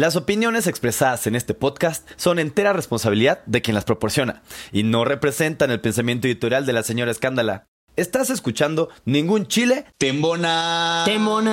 Las opiniones expresadas en este podcast son entera responsabilidad de quien las proporciona y no representan el pensamiento editorial de la señora Escándala. Estás escuchando Ningún Chile Tembona. ¡Temona!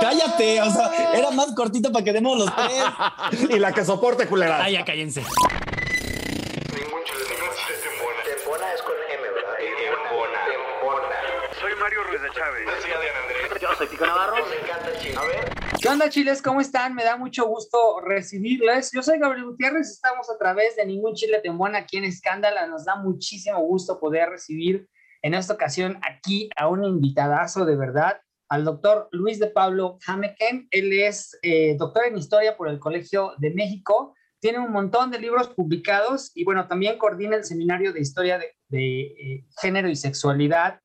Cállate, o sea, era más cortito para que demos los tres. y la que soporte, culera. Ay, ya cállense. Ningún chile Tembona. Tembona es con M, ¿verdad? Tembona. Tembona. Soy Mario Ruiz de Chávez. Sí, Adrián Andrés. Yo soy Pico Navarro. Nos encanta el chile. A ver. ¿Qué onda, chiles? ¿Cómo están? Me da mucho gusto recibirles. Yo soy Gabriel Gutiérrez, estamos a través de Ningún Chile Tembona aquí en Escándala. Nos da muchísimo gusto poder recibir en esta ocasión aquí a un invitadazo de verdad, al doctor Luis de Pablo Hameken. Él es eh, doctor en Historia por el Colegio de México. Tiene un montón de libros publicados y bueno, también coordina el Seminario de Historia de, eh, Género y Sexualidad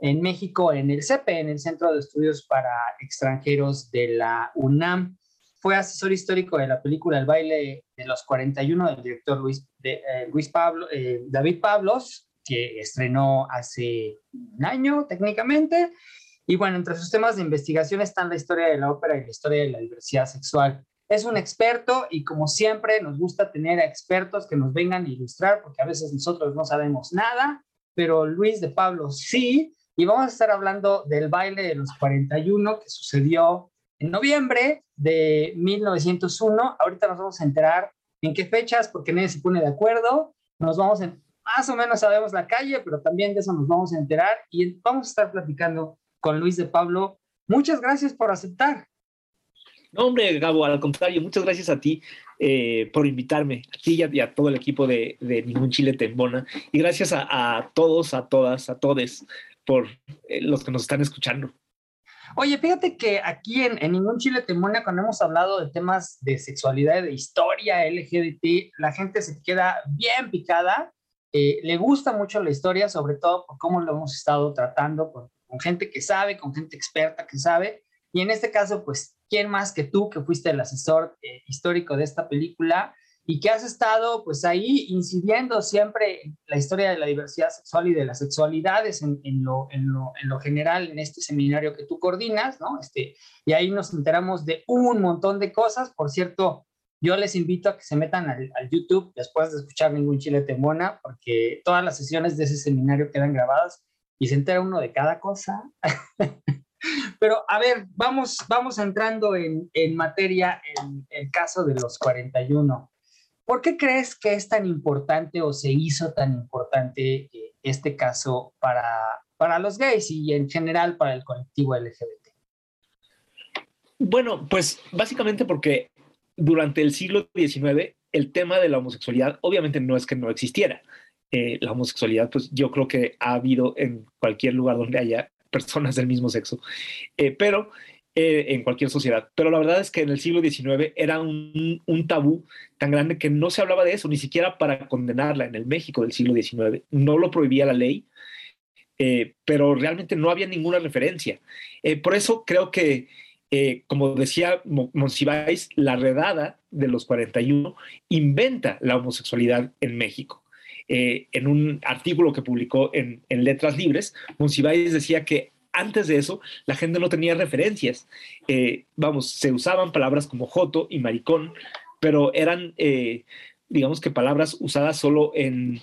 en México en el CEPE, en el Centro de Estudios para Extranjeros de la UNAM. Fue asesor histórico de la película El baile de los 41 del director Luis, de, eh, Luis Pablo, eh, David Pablos, que estrenó hace un año técnicamente. Y bueno, entre sus temas de investigación están la historia de la ópera y la historia de la diversidad sexual. Es un experto y como siempre nos gusta tener a expertos que nos vengan a ilustrar porque a veces nosotros no sabemos nada, pero Luis de Pablo sí. Y vamos a estar hablando del baile de los 41 que sucedió en noviembre de 1901. Ahorita nos vamos a enterar en qué fechas, porque nadie se pone de acuerdo. Nos vamos a, más o menos sabemos la calle, pero también de eso nos vamos a enterar y vamos a estar platicando con Luis de Pablo. Muchas gracias por aceptar. No, hombre, Gabo, al contrario, muchas gracias a ti eh, por invitarme, a ti y a, todo el equipo de, de Ningún Chile Tembona. Y gracias a, a todos, a todas, a todes por eh, los que nos están escuchando. Oye, fíjate que aquí en, en Ningún Chile Tembona, cuando hemos hablado de temas de sexualidad, de historia LGBT, la gente se queda bien picada. Eh, le gusta mucho la historia, sobre todo por cómo lo hemos estado tratando, por, con gente que sabe, con gente experta que sabe. Y en este caso, pues, ¿quién más que tú, que fuiste el asesor eh, histórico de esta película y que has estado, pues, ahí incidiendo siempre en la historia de la diversidad sexual y de las sexualidades en, en, lo, en, lo, en lo, general en este seminario que tú coordinas, ¿no? Este, y ahí nos enteramos de un montón de cosas. Por cierto, yo les invito a que se metan al, al YouTube después de escuchar Ningún Chile Temona, porque todas las sesiones de ese seminario quedan grabadas y se entera uno de cada cosa. Pero a ver, vamos, vamos entrando en, en materia en el caso de los 41. ¿Por qué crees que es tan importante o se hizo tan importante eh, este caso para, para los gays y en general para el colectivo LGBT? Bueno, pues básicamente porque durante el siglo XIX el tema de la homosexualidad obviamente no es que no existiera. Eh, la homosexualidad, pues yo creo que ha habido en cualquier lugar donde haya personas del mismo sexo, eh, pero eh, en cualquier sociedad. Pero la verdad es que en el siglo XIX era un, tabú tan grande que no se hablaba de eso, ni siquiera para condenarla en el México del siglo XIX. No lo prohibía la ley, eh, pero realmente no había ninguna referencia. Eh, por eso creo que, como decía Monsiváis, la redada de los 41 inventa la homosexualidad en México. Eh, en un artículo que publicó en, en Letras Libres, Monsiváis decía que antes de eso la gente no tenía referencias. Eh, vamos, se usaban palabras como joto y maricón, pero eran, eh, digamos que palabras usadas solo en,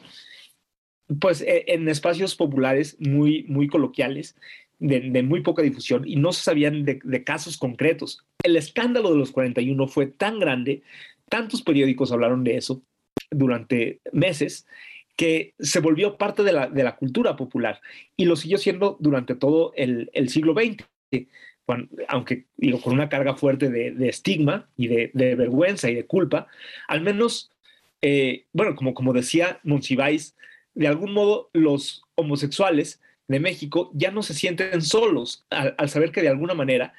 pues, en espacios populares muy, muy coloquiales. De, muy poca difusión y no se sabían de, casos concretos. El escándalo de los 41 fue tan grande, tantos periódicos hablaron de eso durante meses, que se volvió parte de la, de la, cultura popular y lo siguió siendo durante todo el, el siglo XX, aunque digo, con una carga fuerte de, de estigma y de, de, vergüenza y de culpa, al menos, eh, bueno, como, como decía Monsiváis, de algún modo los homosexuales de México ya no se sienten solos al, al saber que de alguna manera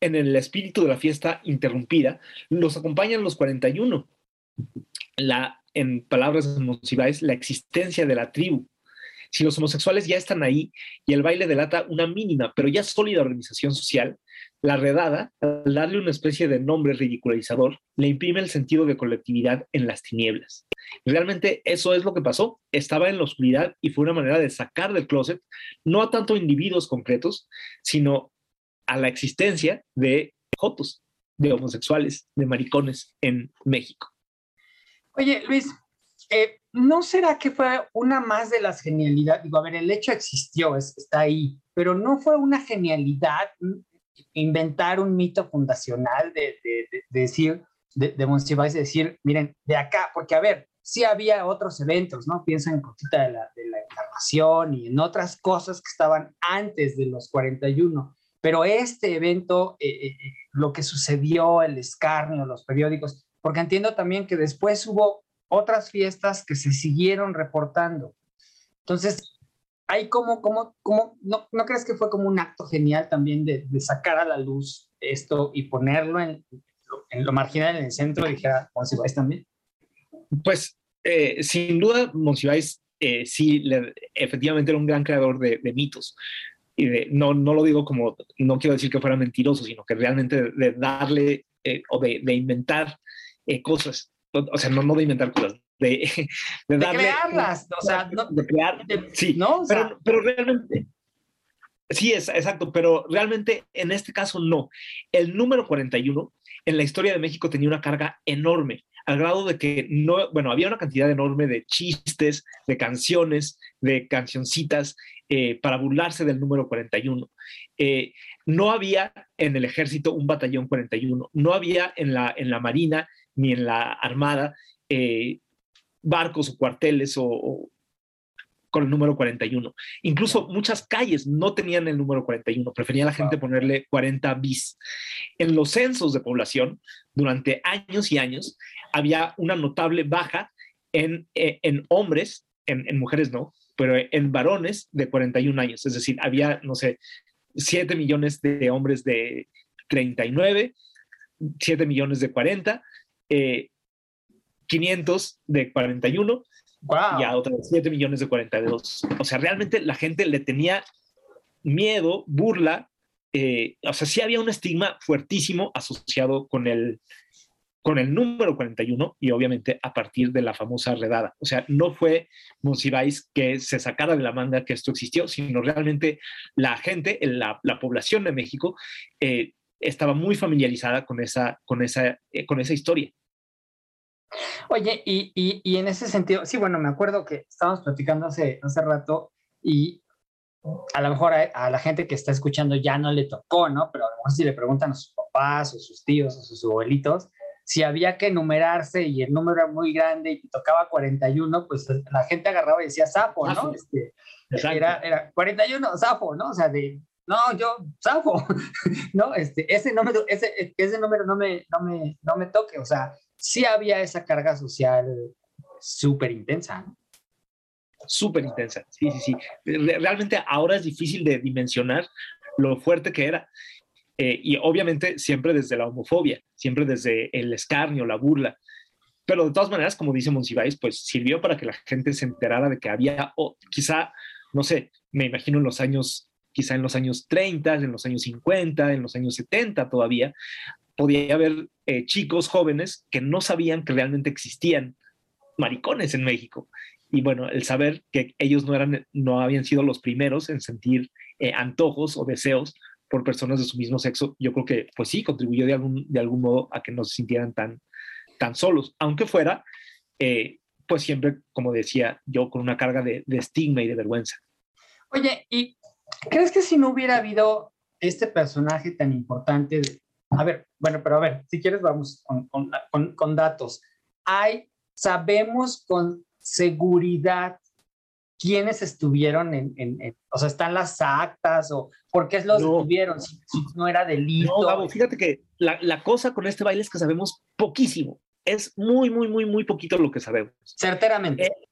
en el espíritu de la fiesta interrumpida, los acompañan los 41. La, en palabras de Monsiváis, la existencia de la tribu. Si los homosexuales ya están ahí y el baile delata una mínima, pero ya sólida organización social, la redada, al darle una especie de nombre ridiculizador, le imprime el sentido de colectividad en las tinieblas. Realmente eso es lo que pasó. Estaba en la oscuridad y fue una manera de sacar del closet no a tanto individuos concretos, sino a la existencia de jotos, de homosexuales, de maricones en México. Oye, Luis, eh, ¿no será que fue una más de las genialidades? Digo, a ver, el hecho existió, está ahí, pero no fue una genialidad inventar un mito fundacional de, decir, de, de Monsiváis, de decir, miren, de acá, porque a ver, sí había otros eventos, ¿no? Piensa en Cosita de la, de Encarnación y en otras cosas que estaban antes de los 41, pero este evento, eh, eh, lo que sucedió, el escarnio, los periódicos, porque entiendo también que después hubo otras fiestas que se siguieron reportando. Entonces, hay como, como, como, ¿no, ¿no crees que fue como un acto genial también de, de sacar a la luz esto y ponerlo en, en lo marginal, en el centro, dijera Monsiváis también? Pues, eh, sin duda, Monsiváis eh, sí, le, efectivamente era un gran creador de, de mitos. Y de, no, no lo digo como, no quiero decir que fuera mentiroso, sino que realmente de, de darle eh, o de, de inventar eh, cosas, o sea, no, no de inventar cosas, de, de, darle, de crearlas, o sea, no, de crear, de, sí, ¿no? O sea, pero, pero realmente, sí, es exacto, pero realmente en este caso no. El número 41 en la historia de México tenía una carga enorme, al grado de que no, bueno, había una cantidad enorme de chistes, de canciones, de cancioncitas eh, para burlarse del número 41. Eh, no había en el ejército un batallón 41, no había en la, en la marina ni en la armada eh, barcos o cuarteles o, o, con el número 41. Incluso muchas calles no tenían el número 41, prefería la gente ponerle 40 bis. En los censos de población, durante años y años, había una notable baja en, eh, en hombres, en, en, mujeres no, pero en varones de 41 años. Es decir, había, no sé, 7 millones de hombres de 39, 7 millones de 40, eh, 500 de 41 wow. y a otros 7 millones de 42. O sea, realmente la gente le tenía miedo, burla, eh, o sea, sí había un estigma fuertísimo asociado con el, con el número 41 y obviamente a partir de la famosa redada. O sea, no fue Monsiváis que se sacara de la manga que esto existió, sino realmente la gente, la, la población de México, eh, estaba muy familiarizada con esa, con esa, eh, con esa historia. Oye, y, y, y, en ese sentido, sí, bueno, me acuerdo que estábamos platicando hace, hace rato y a lo mejor a, a, la gente que está escuchando ya no le tocó, ¿no? Pero a lo mejor si le preguntan a sus papás o sus tíos o sus abuelitos, si había que enumerarse y el número era muy grande y tocaba 41, pues la gente agarraba y decía Sapo, ¿no? Este, era, era 41, Sapo, ¿no? O sea, de, no, yo, Sapo, ¿no? Este, ese número, ese, ese número no me, no, me, no me toque, o sea, sí había esa carga social súper intensa. Súper intensa, sí, sí, sí. Realmente ahora es difícil de dimensionar lo fuerte que era. Eh, y obviamente siempre desde la homofobia, siempre desde el escarnio, la burla. Pero de todas maneras, como dice Monsiváis, pues sirvió para que la gente se enterara de que había, o quizá, no sé, me imagino en los años, quizá en los años 30, en los años 50, en los años 70 todavía, podía haber eh, chicos jóvenes que no sabían que realmente existían maricones en México. Y bueno, el saber que ellos no, eran, no habían sido los primeros en sentir eh, antojos o deseos por personas de su mismo sexo, yo creo que pues sí, contribuyó de algún, de algún modo a que no se sintieran tan, tan solos, aunque fuera, eh, pues siempre, como decía yo, con una carga de, de estigma y de vergüenza. Oye, ¿y crees que si no hubiera habido este personaje tan importante de, a ver, bueno, pero a ver, si quieres vamos con, con, con, con datos. Hay, sabemos con seguridad quiénes estuvieron en, en, en, o sea, están las actas o por qué los no. detuvieron, si, si, no era delito. No, Gabo, fíjate que la, la, cosa con este baile es que sabemos poquísimo. Es muy, muy, muy, muy poquito lo que sabemos. Certeramente. Eh,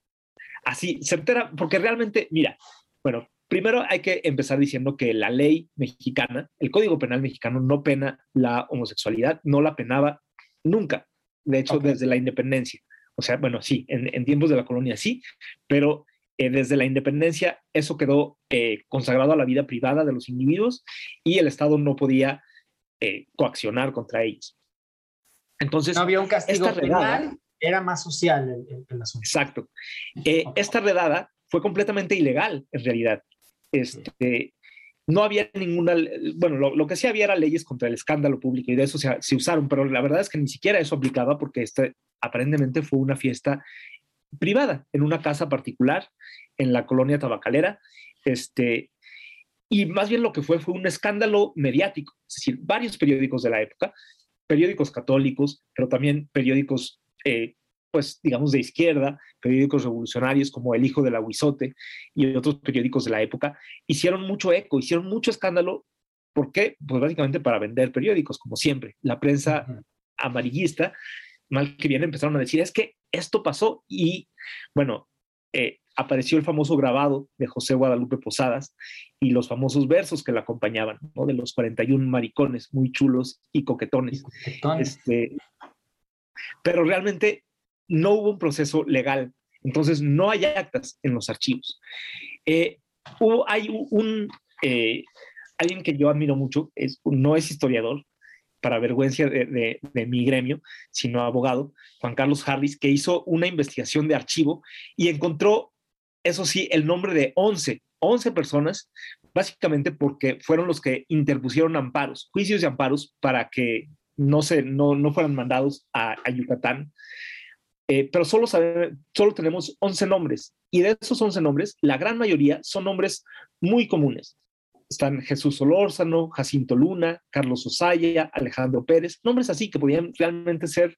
así, certera, porque realmente, mira, bueno, primero hay que empezar diciendo que la ley mexicana, el Código Penal mexicano no pena la homosexualidad, no la penaba nunca, de hecho, desde la independencia. O sea, bueno, sí, en, en tiempos de la colonia sí, pero eh, desde la independencia eso quedó eh, consagrado a la vida privada de los individuos y el Estado no podía eh, coaccionar contra ellos. Entonces, No había un castigo redada- penal, era más social el, el- el asunto. Exacto. Esta redada fue completamente ilegal, en realidad. Este, no había ninguna, bueno, lo, que sí había era leyes contra el escándalo público y de eso se, se usaron, pero la verdad es que ni siquiera eso aplicaba porque este aparentemente fue una fiesta privada en una casa particular en la colonia tabacalera. Este, y más bien lo que fue fue un escándalo mediático, es decir, varios periódicos de la época, periódicos católicos, pero también periódicos, eh, pues digamos, de izquierda, periódicos revolucionarios como El Hijo del Aguizote y otros periódicos de la época, hicieron mucho eco, hicieron mucho escándalo. ¿Por qué? Pues básicamente para vender periódicos, como siempre. La prensa amarillista, mal que bien, empezaron a decir, es que esto pasó y, bueno, eh, apareció el famoso grabado de José Guadalupe Posadas y los famosos versos que la acompañaban, ¿no? De los 41 maricones muy chulos y coquetones. Entonces, Este, pero realmente no hubo un proceso legal, entonces no hay actas en los archivos. Eh, hubo, hay un, eh, alguien que yo admiro mucho, no es historiador, para vergüenza de, mi gremio, sino abogado, Juan Carlos Harris, que hizo una investigación de archivo y encontró, eso sí, el nombre de 11, 11 personas, básicamente porque fueron los que interpusieron amparos, juicios y amparos para que no, se, no, no fueran mandados a, a Yucatán. Eh, pero solo, sabe, solo tenemos 11 nombres y de esos 11 nombres, la gran mayoría son nombres muy comunes. Están Jesús Solórzano, Jacinto Luna, Carlos Osaya, Alejandro Pérez, nombres así que podían realmente ser,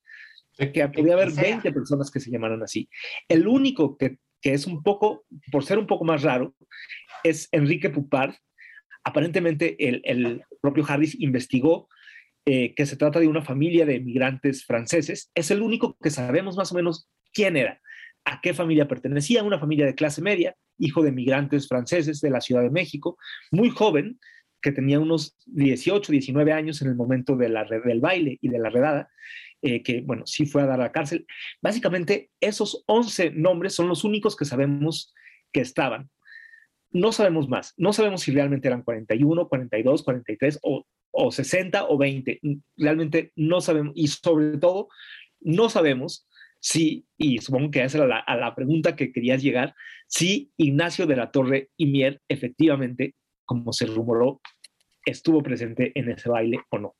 que podía haber 20 personas que se llamaran así. El único que, que es un poco, por ser un poco más raro, es Enrique Pupard. Aparentemente el, el propio Harris investigó eh, que se trata de una familia de migrantes franceses. Es el único que sabemos más o menos quién era, a qué familia pertenecía, una familia de clase media, hijo de migrantes franceses de la Ciudad de México, muy joven, que tenía unos 18, 19 años en el momento de la, del baile y de la redada, eh, que, bueno, sí fue a dar a la cárcel. Básicamente, esos 11 nombres son los únicos que sabemos que estaban. No sabemos más. No sabemos si realmente eran 41, 42, 43 o, o 60 o 20. Realmente no sabemos. Y sobre todo, no sabemos si, y supongo que esa era la, a la pregunta que querías llegar, si Ignacio de la Torre y Mier efectivamente, como se rumoró, estuvo presente en ese baile o no.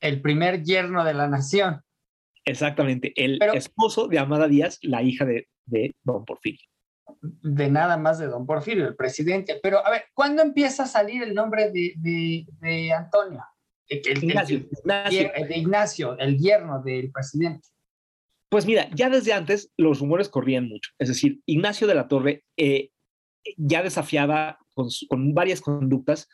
El primer yerno de la nación. Exactamente, el Pero, esposo de Amada Díaz, la hija de, de, Don Porfirio. De nada más de Don Porfirio, el presidente. Pero, a ver, ¿cuándo empieza a salir el nombre de, de, de Antonio? El, el, Ignacio, el, Ignacio. de Ignacio, el yerno del presidente. Pues mira, ya desde antes los rumores corrían mucho. Es decir, Ignacio de la Torre eh, ya desafiaba con, con, varias conductas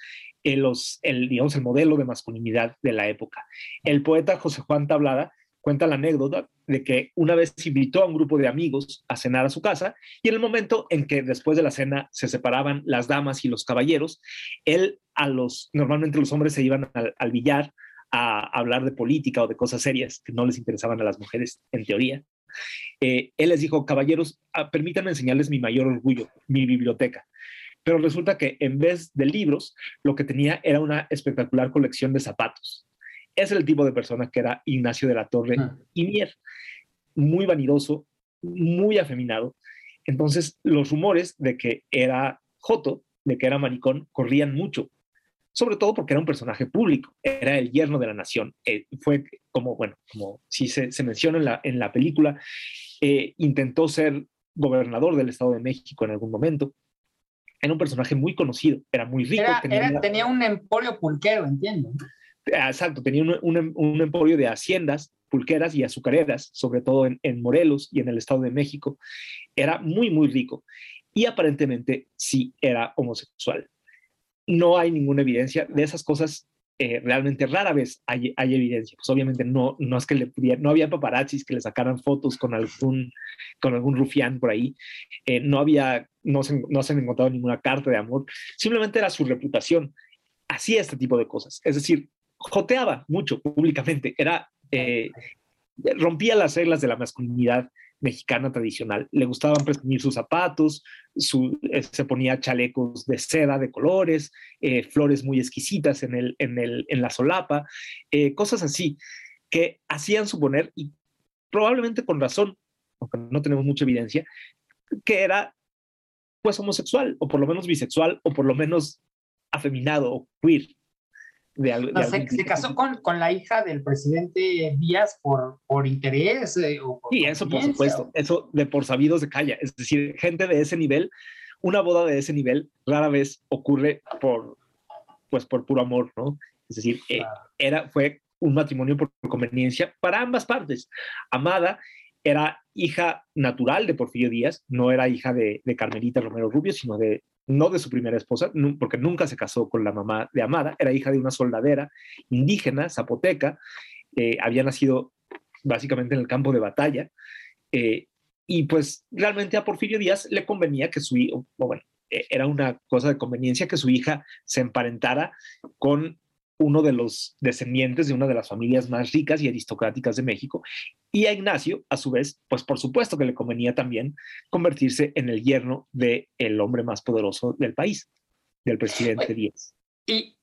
eh, los, el, digamos, el modelo de masculinidad de la época. El poeta José Juan Tablada cuenta la anécdota de que una vez invitó a un grupo de amigos a cenar a su casa y en el momento en que después de la cena se separaban las damas y los caballeros, él a los, normalmente los hombres se iban al, billar a hablar de política o de cosas serias que no les interesaban a las mujeres en teoría. Eh, él les dijo, caballeros, ah, permítanme enseñarles mi mayor orgullo, mi biblioteca. Pero resulta que en vez de libros, lo que tenía era una espectacular colección de zapatos. Es el tipo de persona que era Ignacio de la Torre Ah. y Mier. Muy vanidoso, muy afeminado. Entonces, los rumores de que era Joto, de que era maricón, corrían mucho sobre todo porque era un personaje público, era el yerno de la nación. Eh, fue como, bueno, como si se, se, menciona en la, en la película, eh, intentó ser gobernador del Estado de México en algún momento. Era un personaje muy conocido, era muy rico. Era, tenía, era, tenía, un emporio pulquero, entiendo. Exacto, tenía un, un, un, emporio de haciendas pulqueras y azucareras, sobre todo en, en Morelos y en el Estado de México. Era muy, muy rico y aparentemente sí era homosexual no hay ninguna evidencia de esas cosas. eh, realmente rara vez hay, hay, evidencia. Pues obviamente no, no es que le pudiera, no había paparazzis que le sacaran fotos con algún, con algún rufián por ahí, eh, no había, no se, no se han encontrado ninguna carta de amor, simplemente era su reputación. Hacía este tipo de cosas, es decir, joteaba mucho públicamente, era, eh, rompía las reglas de la masculinidad mexicana tradicional. Le gustaban presumir sus zapatos, su, eh, se ponía chalecos de seda de colores, eh, flores muy exquisitas en, el, en, el, en la solapa, cosas así que hacían suponer, y probablemente con razón, aunque no tenemos mucha evidencia, que era pues homosexual, o por lo menos bisexual, o por lo menos afeminado o queer. De, de no, se, se, casó con, con, la hija del presidente Díaz por, por interés. Eh, o por sí, eso por supuesto, eso de por sabidos de calla. Es decir, gente de ese nivel, una boda de ese nivel rara vez ocurre por, pues, por puro amor, ¿no? Es decir, claro. eh, era, fue un matrimonio por conveniencia para ambas partes. Amada era hija natural de Porfirio Díaz, no era hija de, Carmelita Romero Rubio, sino de no de su primera esposa, porque nunca se casó con la mamá de Amada, era hija de una soldadera indígena, zapoteca, eh, había nacido básicamente en el campo de batalla, eh, y pues realmente a Porfirio Díaz le convenía que su hijo, bueno, eh, era una cosa de conveniencia que su hija se emparentara con uno de los descendientes de una de las familias más ricas y aristocráticas de México. Y a Ignacio, a su vez, pues por supuesto que le convenía también convertirse en el yerno del el hombre más poderoso del país, del presidente Díaz. ¿Y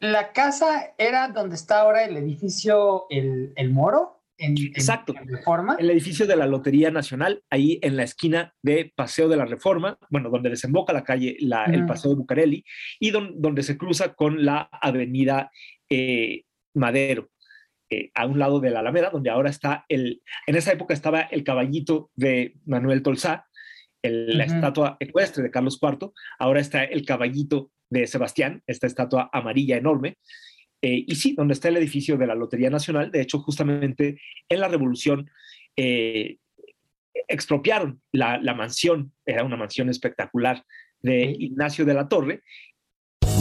la casa era donde está ahora el edificio El, el Moro? En, Exacto. En Reforma. El edificio de la Lotería Nacional, ahí en la esquina de Paseo de la Reforma, bueno, donde desemboca la calle, la, el Paseo de Bucareli, y don, donde se cruza con la avenida eh, Madero, eh, a un lado de la Alameda, donde ahora está el, en esa época estaba el caballito de Manuel Tolsá, el, uh -huh. la estatua ecuestre de Carlos IV, ahora está el caballito de Sebastián, esta estatua amarilla enorme, eh, y sí, donde está el edificio de la Lotería Nacional, de hecho, justamente en la Revolución eh, expropiaron la, la, mansión, era una mansión espectacular de Ignacio de la Torre.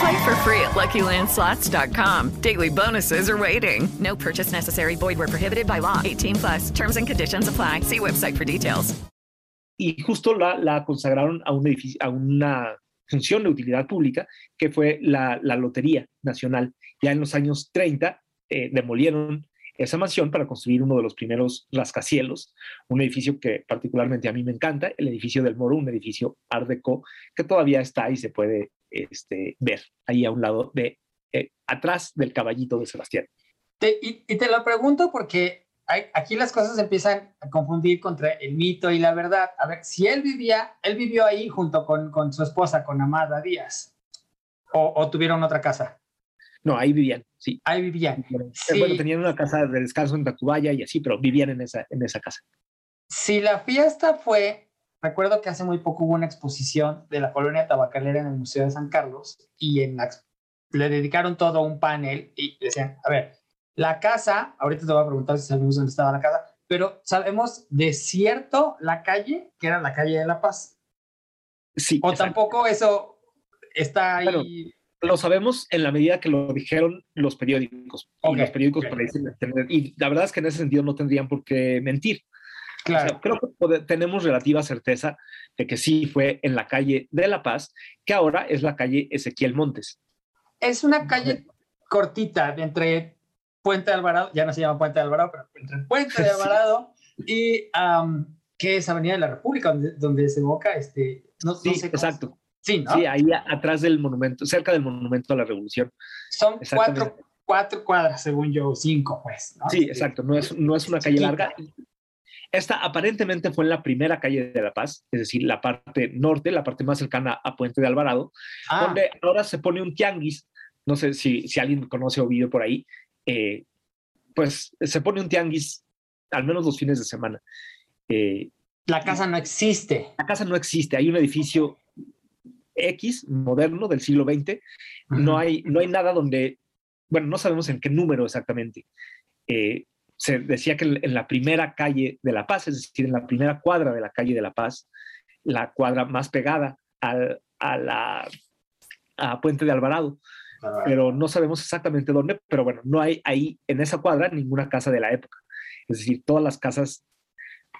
Play for free at LuckyLandSlots.com. Daily bonuses are waiting. No purchase necessary. Void where prohibited by law. 18 plus. Terms and conditions apply. See website for details. Y justo la, la consagraron a un edificio, a una función de utilidad pública que fue la, la Lotería Nacional. Ya en los años 30 eh, demolieron esa mansión para construir uno de los primeros rascacielos, un edificio que particularmente a mí me encanta, el edificio del Moro, un edificio Art Deco que todavía está y se puede este, ver ahí a un lado de, eh, atrás del caballito de Sebastián. Te, y, y, te lo pregunto porque hay, aquí las cosas empiezan a confundir contra el mito y la verdad. A ver, si él vivía, él vivió ahí junto con, con su esposa, con Amada Díaz, o, o tuvieron otra casa. No, ahí vivían, sí. Ahí vivían. Bueno, sí. tenían una casa de descanso en Tacubaya y así, pero vivían en esa, en esa casa. Si la fiesta fue, recuerdo que hace muy poco hubo una exposición de la colonia tabacalera en el Museo de San Carlos y en la, le dedicaron todo un panel y decían, a ver, la casa, ahorita te voy a preguntar si sabemos dónde estaba la casa, pero sabemos de cierto la calle, que era la calle de La Paz. Sí. O exacto. tampoco eso está ahí. Pero lo sabemos en la medida que lo dijeron los periódicos. Okay. Y los periódicos okay. tener, y la verdad es que en ese sentido no tendrían por qué mentir. Claro. O sea, creo que poder, tenemos relativa certeza de que sí fue en la calle de La Paz, que ahora es la calle Ezequiel Montes. Es una calle cortita de entre Puente de Alvarado, ya no se llama Puente de Alvarado, pero entre Puente de Alvarado sí. y, um, que es Avenida de la República, donde, donde desemboca este. No, sí, no sé exacto. Sí, ¿no? Sí, ahí atrás del monumento, cerca del monumento a la revolución. Son cuatro, cuatro cuadras, según yo, cinco, pues. ¿no? Sí, Este, exacto, no es, no es una calle chiquita. larga. Esta aparentemente fue en la primera calle de La Paz, es decir, la parte norte, la parte más cercana a Puente de Alvarado, Ah. donde ahora se pone un tianguis. No sé si, si alguien conoce o vive por ahí. eh, pues se pone un tianguis al menos los fines de semana. Eh, La casa no existe. la casa no existe, hay un edificio X, moderno, del siglo XX. No hay, no hay nada donde, bueno, no sabemos en qué número exactamente. Eh, se decía que en la primera calle de La Paz, es decir, en la primera cuadra de la calle de La Paz, la cuadra más pegada al- a la a Puente de Alvarado, pero no sabemos exactamente dónde, pero bueno, no hay ahí en esa cuadra ninguna casa de la época. Es decir, todas las casas,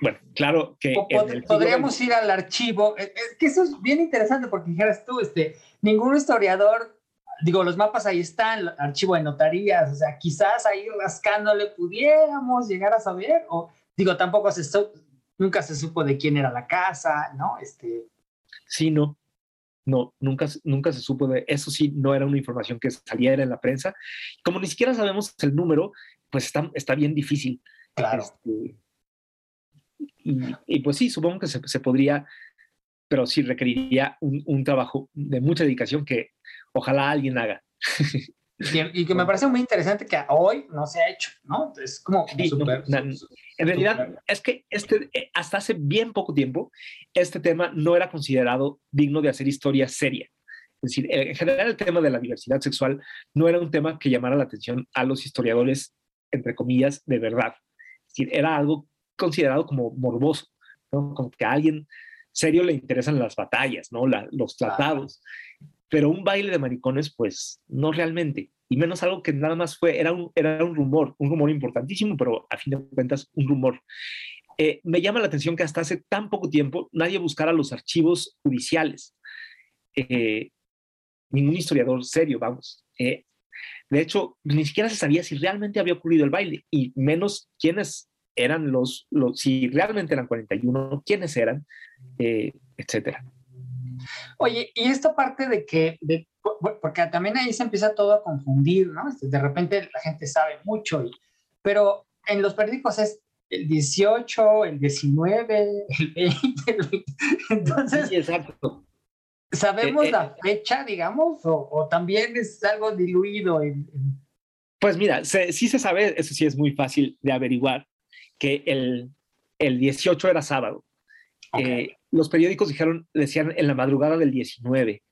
bueno, claro que... Pod- podríamos ir al archivo. Es que eso es bien interesante porque dijeras tú, este, ningún historiador, digo, los mapas ahí están, archivo de notarías, o sea, quizás ahí rascándole pudiéramos llegar a saber, o digo, tampoco se nunca se supo de quién era la casa, ¿no? Este, Sí, no. No, nunca, se- nunca se supo de eso. Sí, no era una información que saliera en la prensa. Como ni siquiera sabemos el número, pues está, está bien difícil. Claro. Este, y, y pues sí, supongo que se, se podría, pero sí requeriría un, un trabajo de mucha dedicación que ojalá alguien haga. y, que me parece muy interesante que hoy no se ha hecho, ¿no? Es como Sí, no, súper- na- en realidad, es que este, eh, hasta hace bien poco tiempo, este tema no era considerado digno de hacer historia seria. Es decir, en general el tema de la diversidad sexual no era un tema que llamara la atención a los historiadores, entre comillas, de verdad. Es decir, era algo considerado como morboso, ¿no? Como que a alguien serio le interesan las batallas, ¿no? La- los tratados. Pero un baile de maricones, pues no realmente. Y menos algo que nada más fue, era un, era un rumor, un rumor importantísimo, pero a fin de cuentas un rumor. Eh, me llama la atención que hasta hace tan poco tiempo nadie buscara los archivos judiciales. Eh, ningún historiador serio, vamos. Eh, de hecho, ni siquiera se sabía si realmente había ocurrido el baile, y menos quiénes eran los, los si realmente eran 41, quiénes eran, etcétera. Oye, y esta parte de que, de- porque también ahí se empieza todo a confundir, ¿no? Este, De repente la gente sabe mucho, y- pero en los periódicos es el 18, el 19, el 20, el 20. Entonces, Sí, exacto. ¿sabemos Eh, eh, la fecha, digamos, o, o también es algo diluido? En, en- Pues mira, se- sí se sabe, eso sí es muy fácil de averiguar, que el, el 18 era sábado. Eh, los periódicos dijeron, decían en la madrugada del 19,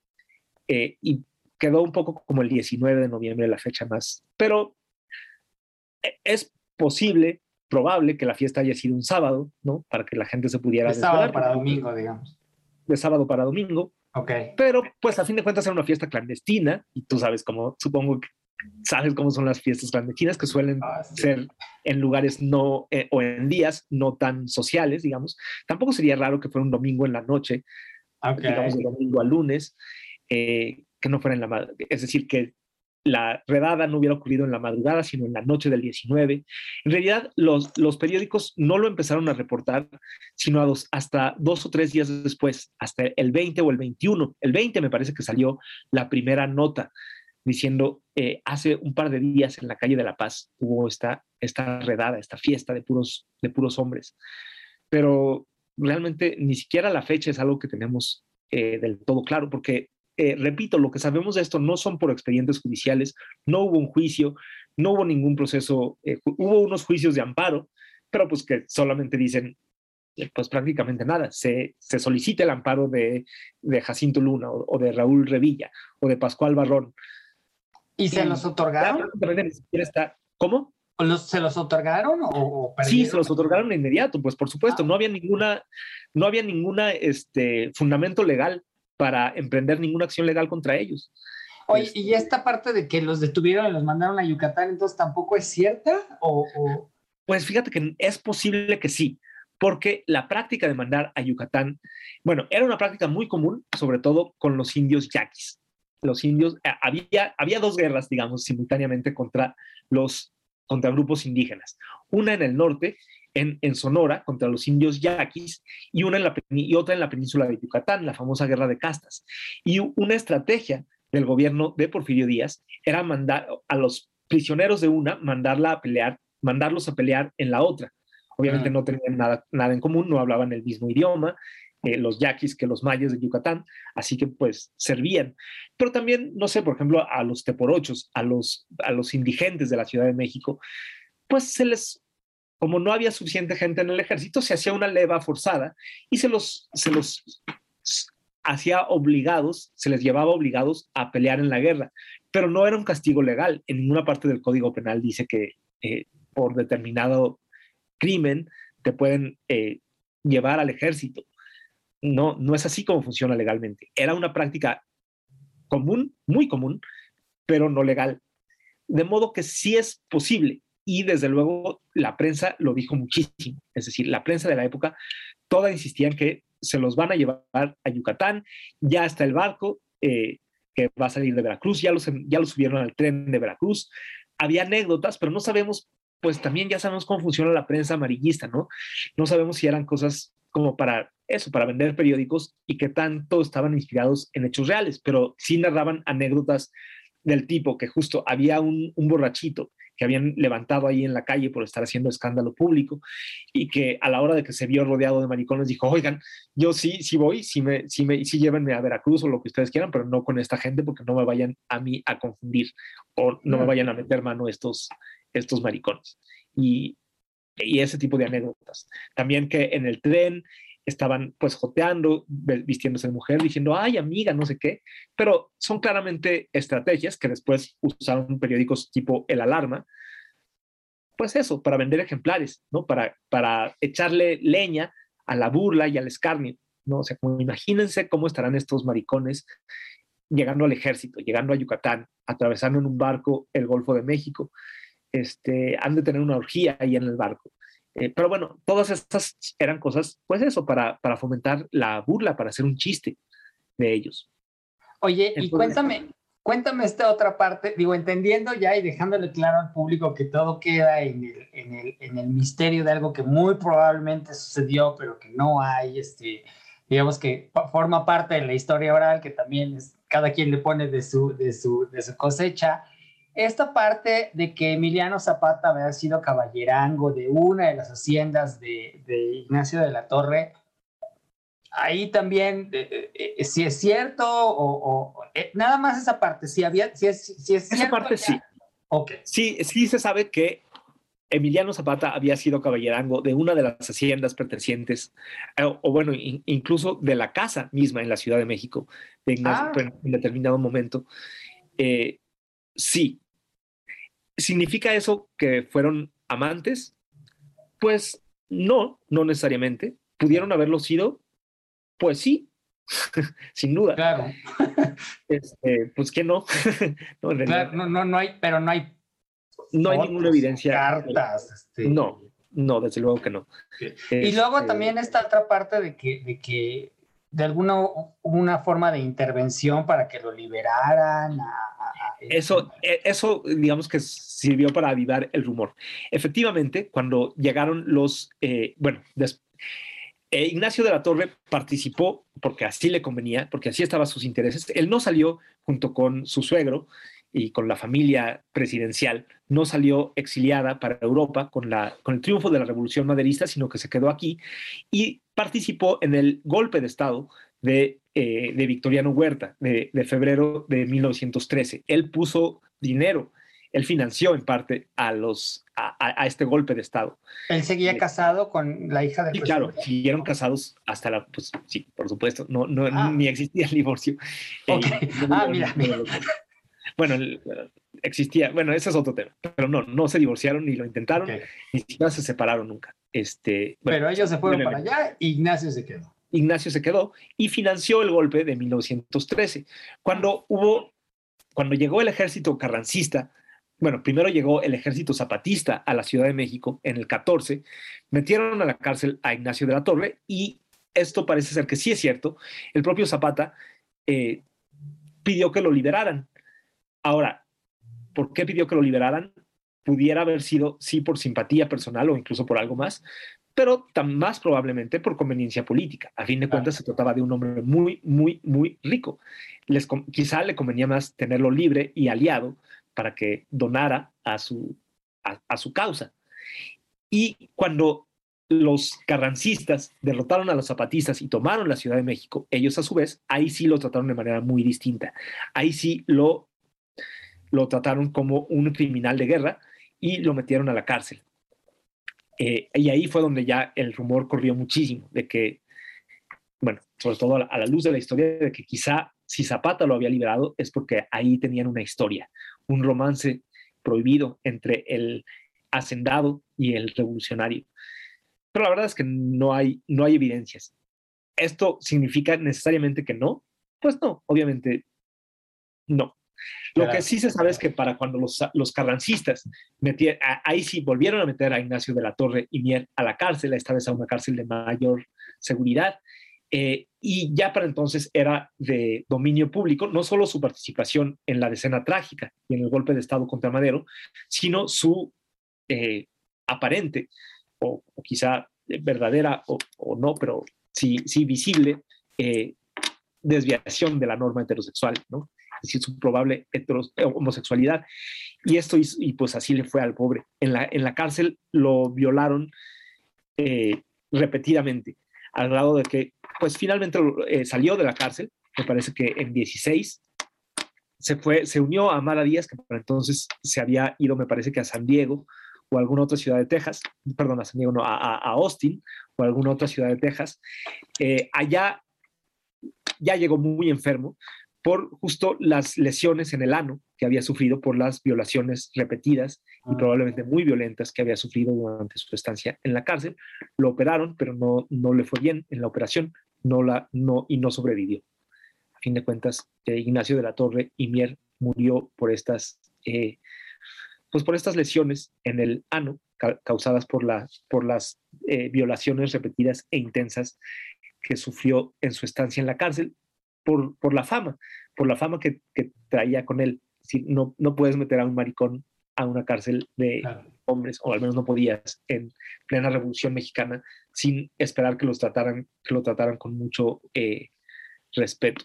eh, y quedó un poco como el 19 de noviembre la fecha más. Pero eh, es posible, probable que la fiesta haya sido un sábado, ¿no? Para que la gente se pudiera de sábado para domingo, digamos. De sábado para domingo. Ok. Pero pues a fin de cuentas era una fiesta clandestina y tú sabes cómo, supongo que sabes cómo son las fiestas clandestinas que suelen Ah, sí. ser en lugares no eh, o en días no tan sociales, digamos. Tampoco sería raro que fuera un domingo en la noche, Ok. digamos de domingo a lunes, eh, que no fuera en la madrugada. Es decir, que la redada no hubiera ocurrido en la madrugada, sino en la noche del 19. En realidad, los, los periódicos no lo empezaron a reportar, sino a dos- hasta dos o tres días después, hasta el 20 o el 21. El 20 me parece que salió la primera nota diciendo, eh, hace un par de días en la calle de La Paz hubo esta, esta redada, esta fiesta de puros, de puros hombres. Pero realmente ni siquiera la fecha es algo que tenemos eh, del todo claro, porque, eh, repito, lo que sabemos de esto no son por expedientes judiciales, no hubo un juicio, no hubo ningún proceso, hubo unos juicios de amparo, pero pues que solamente dicen, pues prácticamente nada, se, se solicita el amparo de, de Jacinto Luna o, o de Raúl Revilla o de Pascual Barrón. ¿Y se los otorgaron? prácticamente ni siquiera está, ¿cómo? ¿O los- ¿Se los otorgaron o, o Sí, se los otorgaron de inmediato, pues por supuesto, no había ninguna, no había ninguna este, fundamento legal para emprender ninguna acción legal contra ellos. Oye, ¿y esta parte de que los detuvieron y los mandaron a Yucatán, entonces tampoco es cierta? ¿O, o- Pues fíjate que es posible que sí, porque la práctica de mandar a Yucatán, bueno, era una práctica muy común, sobre todo con los indios yaquis. Los indios, había, había dos guerras, digamos, simultáneamente contra los contra grupos indígenas. Una en el norte, en, en Sonora contra los indios yaquis y, una en la, y otra en la península de Yucatán, la famosa guerra de castas. Y una estrategia del gobierno de Porfirio Díaz era mandar a los prisioneros de una, mandarla a pelear, mandarlos a pelear en la otra. Obviamente no tenían nada, nada en común, no hablaban el mismo idioma, eh, los yaquis que los mayas de Yucatán, así que pues servían. Pero también, no sé, por ejemplo, a los teporochos, a los, a los indigentes de la Ciudad de México, pues se les, como no había suficiente gente en el ejército, se hacía una leva forzada y se los, se los hacía obligados, se les llevaba obligados a pelear en la guerra, pero no era un castigo legal. En ninguna parte del Código Penal dice que eh, por determinado crimen te pueden eh, llevar al ejército. No, no es así como funciona legalmente. Era una práctica común, muy común, pero no legal. De modo que sí es posible. Y desde luego la prensa lo dijo muchísimo. Es decir, la prensa de la época toda insistía en que se los van a llevar a Yucatán, ya está el barco eh, que va a salir de Veracruz, ya los, ya los subieron al tren de Veracruz. Había anécdotas, pero no sabemos, pues también ya sabemos cómo funciona la prensa amarillista, ¿no? No sabemos si eran cosas como para eso, para vender periódicos y que tanto estaban inspirados en hechos reales, pero sí narraban anécdotas del tipo que justo había un, un borrachito que habían levantado ahí en la calle por estar haciendo escándalo público y que a la hora de que se vio rodeado de maricones dijo, oigan, yo sí, sí voy, sí, me, sí, me, sí llévenme a Veracruz o lo que ustedes quieran, pero no con esta gente porque no me vayan a mí a confundir o no me vayan a meter mano estos, estos maricones. Y, y ese tipo de anécdotas. También que en el tren estaban pues joteando, vistiéndose de mujer, diciendo, ay amiga, no sé qué, pero son claramente estrategias que después usaron periódicos tipo El Alarma, pues eso, para vender ejemplares, ¿no? Para, para echarle leña a la burla y al escarnio, ¿no? O sea, como imagínense cómo estarán estos maricones llegando al ejército, llegando a Yucatán, atravesando en un barco el Golfo de México, este, han de tener una orgía ahí en el barco. Eh, pero bueno, todas estas eran cosas, pues eso, para, para fomentar la burla, para hacer un chiste de ellos. Oye, y cuéntame, cuéntame esta otra parte, digo, entendiendo ya y dejándole claro al público que todo queda en el, en el, en el misterio de algo que muy probablemente sucedió, pero que no hay, este, digamos que forma parte de la historia oral, que también es, cada quien le pone de su, de su, de su cosecha esta parte de que Emiliano Zapata había sido caballerango de una de las haciendas de, Ignacio de la Torre, ahí también, eh, eh, si es cierto o, eh, nada más esa parte, si, había, si es, si es Esa parte sí. Okay. Sí, sí se sabe que Emiliano Zapata había sido caballerango de una de las haciendas pertenecientes, o, bueno, incluso de la casa misma en la Ciudad de México, de Ignacio, ah. en determinado momento. sí, ¿Significa eso que fueron amantes? Pues no, no necesariamente. ¿Pudieron haberlo sido? Pues sí, sin duda. Claro. Este, pues que no. no, no, no, hay, pero no hay. No hay ninguna evidencia. Cartas. Este. No, no, desde luego que no. Y luego también esta otra parte de que, de que de alguna una forma de intervención para que lo liberaran a, eso, e, eso, digamos que sirvió para avivar el rumor. Efectivamente, cuando llegaron los, eh, bueno, eh, Ignacio de la Torre participó porque así le convenía, porque así estaban sus intereses. Él no salió junto con su suegro y con la familia presidencial, no salió exiliada para Europa con, la, con el triunfo de la revolución maderista, sino que se quedó aquí y participó en el golpe de Estado de eh, de Victoriano Huerta de, febrero de 1913. Él puso dinero, él financió en parte a, los, a, este golpe de Estado. ¿Él seguía eh, casado con la hija de Sí, claro, siguieron casados hasta la, pues sí, por supuesto, no, no ah. ni existía el divorcio. Eh, ah, mira. Bueno, existía, bueno, ese es otro tema, pero no, no se divorciaron ni lo intentaron, ni siquiera se separaron nunca. Este, pero ellos se fueron para allá, Ignacio se quedó. Ignacio se quedó y financió el golpe de 1913. Cuando hubo, cuando llegó el ejército carrancista, bueno, primero llegó el ejército zapatista a la Ciudad de México en el 14, metieron a la cárcel a Ignacio de la Torre y esto parece ser que sí es cierto, el propio Zapata eh, pidió que lo liberaran. Ahora, ¿por qué pidió que lo liberaran? Pudiera haber sido, sí, por simpatía personal o incluso por algo más, pero tan más probablemente por conveniencia política. A fin de cuentas, se trataba de un hombre muy, muy, muy rico. Les, quizá le convenía más tenerlo libre y aliado para que donara a su, a, a su causa. Y cuando los carrancistas derrotaron a los zapatistas y tomaron la Ciudad de México, ellos a su vez, ahí sí lo trataron de manera muy distinta. Ahí sí lo, lo trataron como un criminal de guerra y lo metieron a la cárcel. Eh, y ahí fue donde ya el rumor corrió muchísimo de que, bueno, sobre todo a la, a la luz de la historia, de que quizá si Zapata lo había liberado es porque ahí tenían una historia, un romance prohibido entre el hacendado y el revolucionario. Pero la verdad es que no hay, no hay evidencias. ¿Esto significa necesariamente que no? Pues no, obviamente no. Lo Claro. que sí se sabe es que para cuando los, los carrancistas metieron, ahí sí volvieron a meter a Ignacio de la Torre y Mier a la cárcel, esta vez a una cárcel de mayor seguridad, eh, y ya para entonces era de dominio público, no solo su participación en la decena trágica y en el golpe de Estado contra Madero, sino su eh, aparente o, o quizá verdadera o, o no, pero sí, sí visible eh, desviación de la norma heterosexual, ¿no? Decir, su probable eh, homosexualidad. Y esto, y pues así le fue al pobre. En la, en la cárcel lo violaron eh, repetidamente, al grado de que, pues finalmente eh, salió de la cárcel, me parece que en 16, se fue, se unió a Amara Díaz, que para entonces se había ido, me parece que a San Diego o a alguna otra ciudad de Texas, perdón, a San Diego, no, a, a- Austin o a alguna otra ciudad de Texas. Allá ya llegó muy enfermo por justo las lesiones en el ano que había sufrido por las violaciones repetidas y probablemente muy violentas que había sufrido durante su estancia en la cárcel. Lo operaron, pero no, no le fue bien en la operación no la, no, y no sobrevivió. A fin de cuentas, eh, Ignacio de la Torre y Mier murió por estas, eh, pues por estas lesiones en el ano ca- causadas por, la, por las eh, violaciones repetidas e intensas que sufrió en su estancia en la cárcel por, por la fama, por la fama que, que traía con él. Si no, no puedes meter a un maricón a una cárcel de hombres, o al menos no podías en plena Revolución Mexicana, sin esperar que los trataran, que lo trataran con mucho eh, respeto.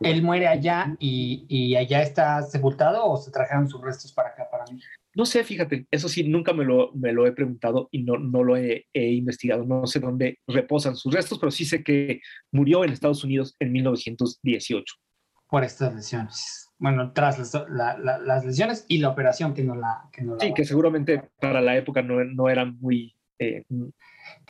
Él muere allá y, y allá está sepultado o se trajeron sus restos para acá, para mí. No sé, fíjate, eso sí, nunca me lo, me lo he preguntado y no, no lo he, he investigado. No sé dónde reposan sus restos, pero sí sé que murió en Estados Unidos en 1918. Por estas lesiones. Bueno, tras las, la- la- las lesiones y la operación que no la... Que no la Sí, que seguramente para la época no, no eran muy... eh,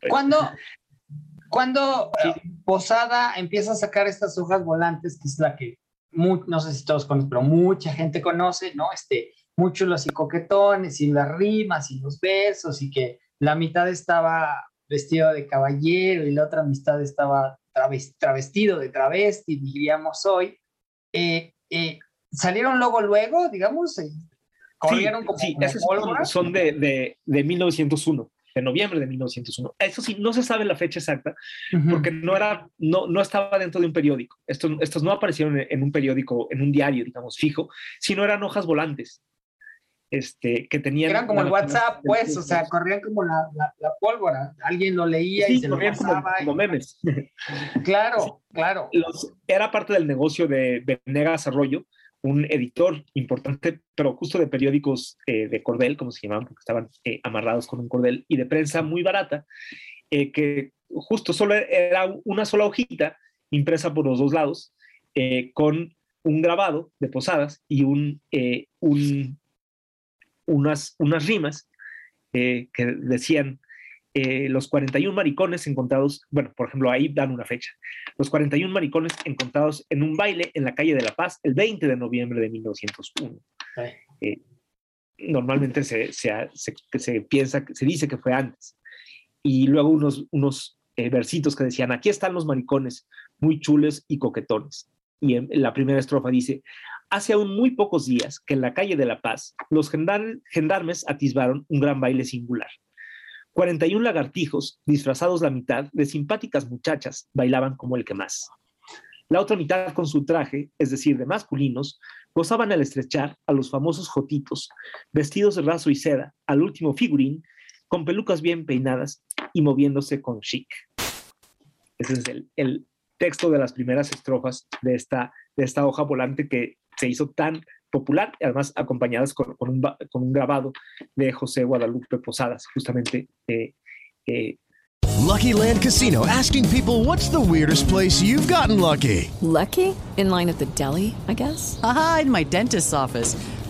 Cuando, cuando eh, Posada empieza a sacar estas hojas volantes, que es la que, mu- no sé si todos conocen, pero mucha gente conoce, ¿no? Este, muchos los y coquetones y las rimas y los besos y que la mitad estaba vestido de caballero y la otra mitad estaba traves- travestido de travesti, diríamos hoy. Eh, eh, salieron luego, luego, digamos, eh, corrieron como, sí, como esos son, de, de, de 1901, de noviembre de 1901. Eso sí, no se sabe la fecha exacta, porque no, era, no, no estaba dentro de un periódico. Estos, estos no aparecieron en, en un periódico, en un diario, digamos, fijo, sino eran hojas volantes. Este, que tenían Eran como el WhatsApp, pues, o sea, corrían como la, la- la pólvora. Alguien lo leía y se lo como, pasaba. y- como memes. Claro, claro. Los- era parte del negocio de Venegas Arroyo, un editor importante, pero justo de periódicos eh, de cordel, como se llamaban, porque estaban eh, amarrados con un cordel, y de prensa muy barata, eh, que justo solo era una sola hojita impresa por los dos lados, con un grabado de posadas y un, un- unas, unas rimas eh, que decían eh, los 41 maricones encontrados, bueno, por ejemplo, ahí dan una fecha, los 41 maricones encontrados en un baile en la calle de La Paz el 20 de noviembre de 1901. Eh, normalmente se, se, se, se piensa, se dice que fue antes. Y luego unos, unos eh, versitos que decían, aquí están los maricones, muy chules y coquetones. Y en, en la primera estrofa dice, hace aún muy pocos días que en la calle de La Paz los gendar- gendarmes atisbaron un gran baile singular. 41 lagartijos, disfrazados la mitad, de simpáticas muchachas, bailaban como el que más. La otra mitad con su traje, es decir, de masculinos, gozaban al estrechar a los famosos jotitos, vestidos de raso y seda, al último figurín, con pelucas bien peinadas y moviéndose con chic. Ese es el, texto de las primeras estrofas de esta hoja volante que se hizo tan popular, y además acompañadas con, con, un, con un, grabado de José Guadalupe Posadas, justamente. Eh, eh, Lucky Land Casino, asking people what's the weirdest place you've gotten lucky? Lucky? In line at the deli, I guess? Aha, in my dentist's office.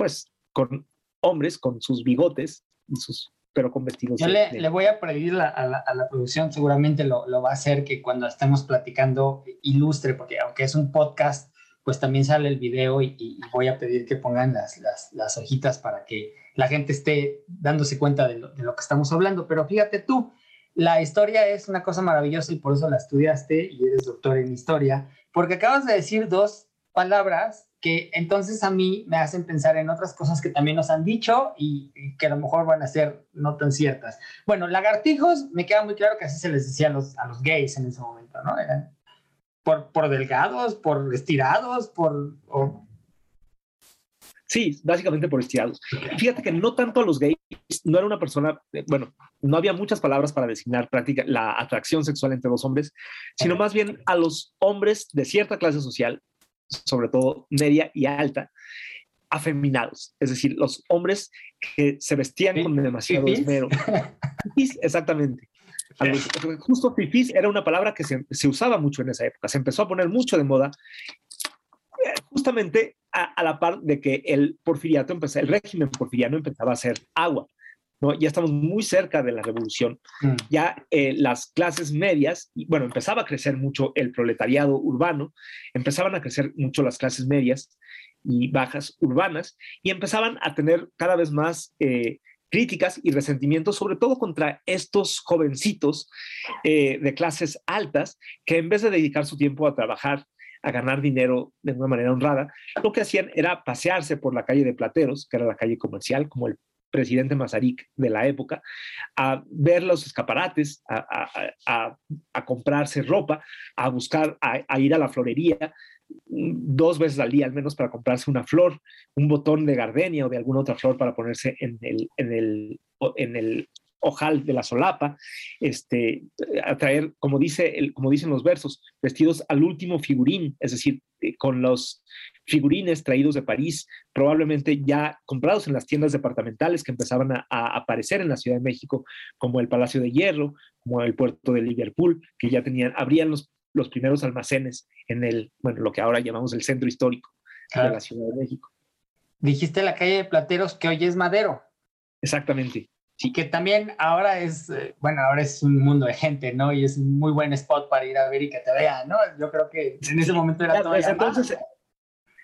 Pues con hombres con sus bigotes sus pero con vestidos. Yo le, de- le voy a pedir la- a, la, a la producción, seguramente lo, lo va a hacer que cuando estemos platicando ilustre, porque aunque es un podcast, pues también sale el video y, y voy a pedir que pongan las, las, las hojitas para que la gente esté dándose cuenta de lo, de lo que estamos hablando. Pero fíjate tú, la historia es una cosa maravillosa y por eso la estudiaste y eres doctor en historia, porque acabas de decir dos palabras que entonces a mí me hacen pensar en otras cosas que también nos han dicho y, y que a lo mejor van a ser no tan ciertas. Bueno, lagartijos, me queda muy claro que así se les decía a los, a los gays en ese momento, ¿no? Eran por, por delgados, por estirados, por... o- Sí, básicamente por estirados. Fíjate que no tanto a los gays, no era una persona, eh, bueno, no había muchas palabras para designar práctica la atracción sexual entre los hombres, sino más bien a los hombres de cierta clase social, sobre todo media y alta, afeminados, es decir, los hombres que se vestían con demasiado esmero. Fifís, exactamente. Los- justo fifís era una palabra que se, se usaba mucho en esa época, se empezó a poner mucho de moda eh, justamente a, a la par de que el porfiriato empezó, el régimen porfiriano empezaba a hacer agua. ¿No? Ya estamos muy cerca de la revolución. Ya eh, las clases medias, bueno, empezaba a crecer mucho el proletariado urbano, empezaban a crecer mucho las clases medias y bajas urbanas, y empezaban a tener cada vez más eh, críticas y resentimientos, sobre todo contra estos jovencitos eh, de clases altas, que en vez de dedicar su tiempo a trabajar, a ganar dinero de una manera honrada, lo que hacían era pasearse por la calle de Plateros, que era la calle comercial, como el presidente Mazarik de la época, a ver los escaparates, a, a- a- comprarse ropa, a buscar, a, ir a la florería mm, dos veces al día al menos para comprarse una flor, un botón de gardenia o de alguna otra flor para ponerse en el, en el, en el ojal de la solapa, este, a traer, como, dice el, como dicen los versos, vestidos al último figurín, es decir, eh, con los figurines traídos de París, probablemente ya comprados en las tiendas departamentales que empezaban a, a aparecer en la Ciudad de México, como el Palacio de Hierro, como el puerto de Liverpool, que ya tenían, abrían los, los primeros almacenes en el, bueno, lo que ahora llamamos el centro histórico de la Ciudad de México. Dijiste la calle de Plateros que hoy es Madero. Exactamente. Y que también ahora es, eh, bueno, ahora es un mundo de gente, ¿no? Y es un muy buen spot para ir a ver y que te vean, ¿no? Yo creo que en ese momento era más. entonces,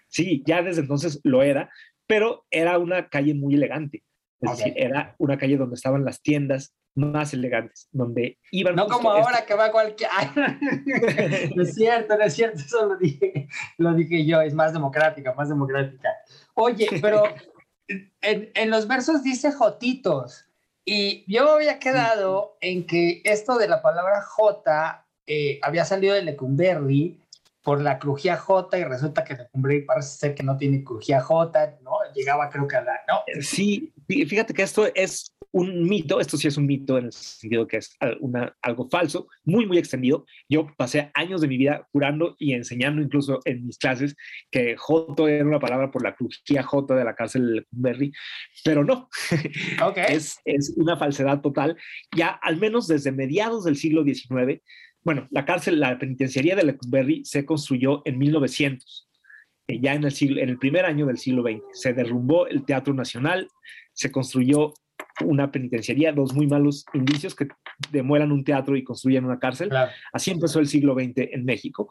sí, ya desde entonces lo era, pero era una calle muy elegante. Es Ok. decir, era una calle donde estaban las tiendas más elegantes, donde iban. No como estos- ahora que va cualquier... no es cierto, no es cierto, eso lo dije, lo dije yo, es más democrática, más democrática. Oye, pero en, en los versos dice jotitos y yo había quedado en que esto de la palabra jota eh, había salido de Lecumberri por la crujía J y resulta que Lecumberri parece ser que no tiene crujía J, ¿no? Llegaba creo que a la... No, Sí, fíjate que esto es un mito, esto sí es un mito en el sentido que es una, algo falso, muy, muy extendido. Yo pasé años de mi vida jurando y enseñando incluso en mis clases que Joto era una palabra por la crujía Joto de la cárcel de Lecumberri, pero no. Okay. es, es una falsedad total. Ya al menos desde mediados del siglo XIX, bueno, la cárcel, la penitenciaría de Lecumberri se construyó en 1900 eh, ya en el, siglo, en el primer año del siglo XX. Se derrumbó el Teatro Nacional, se construyó una penitenciaría, dos muy malos indicios que demuelan un teatro y construyen una cárcel. Claro. Así empezó el siglo XX en México.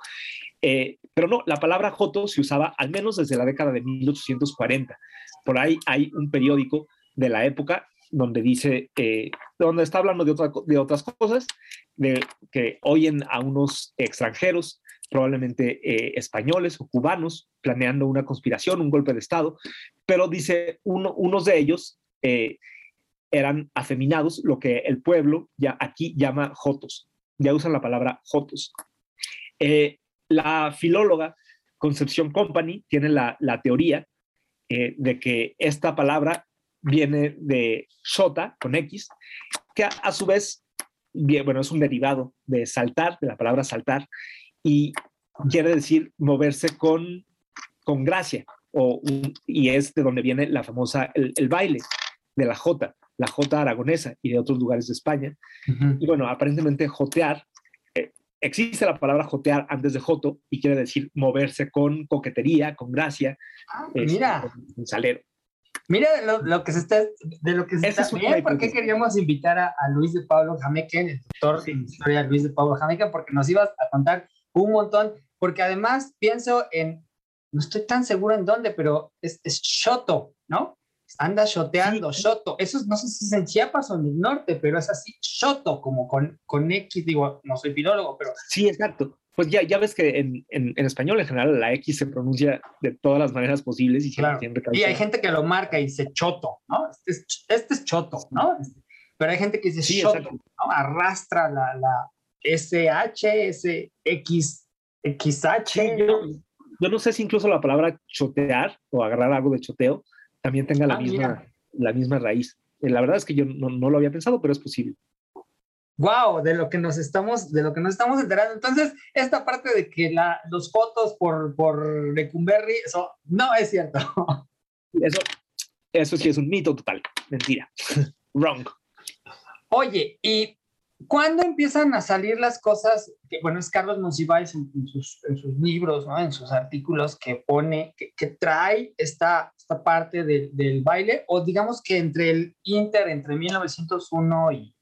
Eh, pero no, la palabra joto se usaba al menos desde la década de 1840. Por ahí hay un periódico de la época donde dice, donde está hablando de, otra, de otras cosas, de que oyen a unos extranjeros, probablemente eh, españoles o cubanos, planeando una conspiración, un golpe de Estado, pero dice, uno, unos de ellos eh, eran afeminados, lo que el pueblo ya aquí llama jotos, ya usan la palabra jotos. Eh, la filóloga Concepción Company tiene la, la teoría de que esta palabra viene de shota, con X, que a, a su vez, bien, bueno, es un derivado de saltar, de la palabra saltar, y quiere decir moverse con, con gracia, o un- y es de donde viene la famosa, el, el baile de la jota, la jota aragonesa y de otros lugares de España. Y bueno, aparentemente jotear, eh, existe la palabra jotear antes de joto y quiere decir moverse con coquetería, con gracia, este, mira. con- con salero. Mira lo, lo que se está, de lo que se Esa está es ¿por qué queríamos invitar a, a Luis de Pablo Jameken, el doctor en historia Luis de Pablo Jameken? Porque nos ibas a contar un montón, porque además pienso en, no estoy tan seguro en dónde, pero es, es Shoto, ¿no? Anda shoteando, Shoto. Eso es- no sé si es en Chiapas o en el norte, pero es así, Shoto, como con, con X, digo, no soy filólogo, pero Sí, exacto. Pues ya, ya ves que en, en- en español en general la X se pronuncia de todas las maneras posibles y siempre, Claro. siempre Y hay gente que lo marca y dice choto, ¿no? Este es, este es choto, ¿no? Este- Pero hay gente que dice Sí, choto. ¿no? Arrastra la, la SH, SX, XH. Sí, yo, yo no sé si incluso la palabra chotear o agarrar algo de choteo también tenga la, Ah, misma, mira. la misma raíz. Eh, La verdad es que yo no, no lo había pensado, pero es posible. Wow, de lo que nos estamos, de lo que nos estamos enterando. Entonces, esta parte de que la, los fotos por, por Lecumberri, eso no es cierto. Eso, eso sí es un mito total. Mentira. Wrong. Oye, ¿y cuándo empiezan a salir las cosas? Que, bueno, es Carlos Monsiváis en, en sus, en sus libros, ¿no? en sus artículos, que pone, que, que trae esta, esta parte de- del baile, o digamos que entre el Inter, entre 1901 y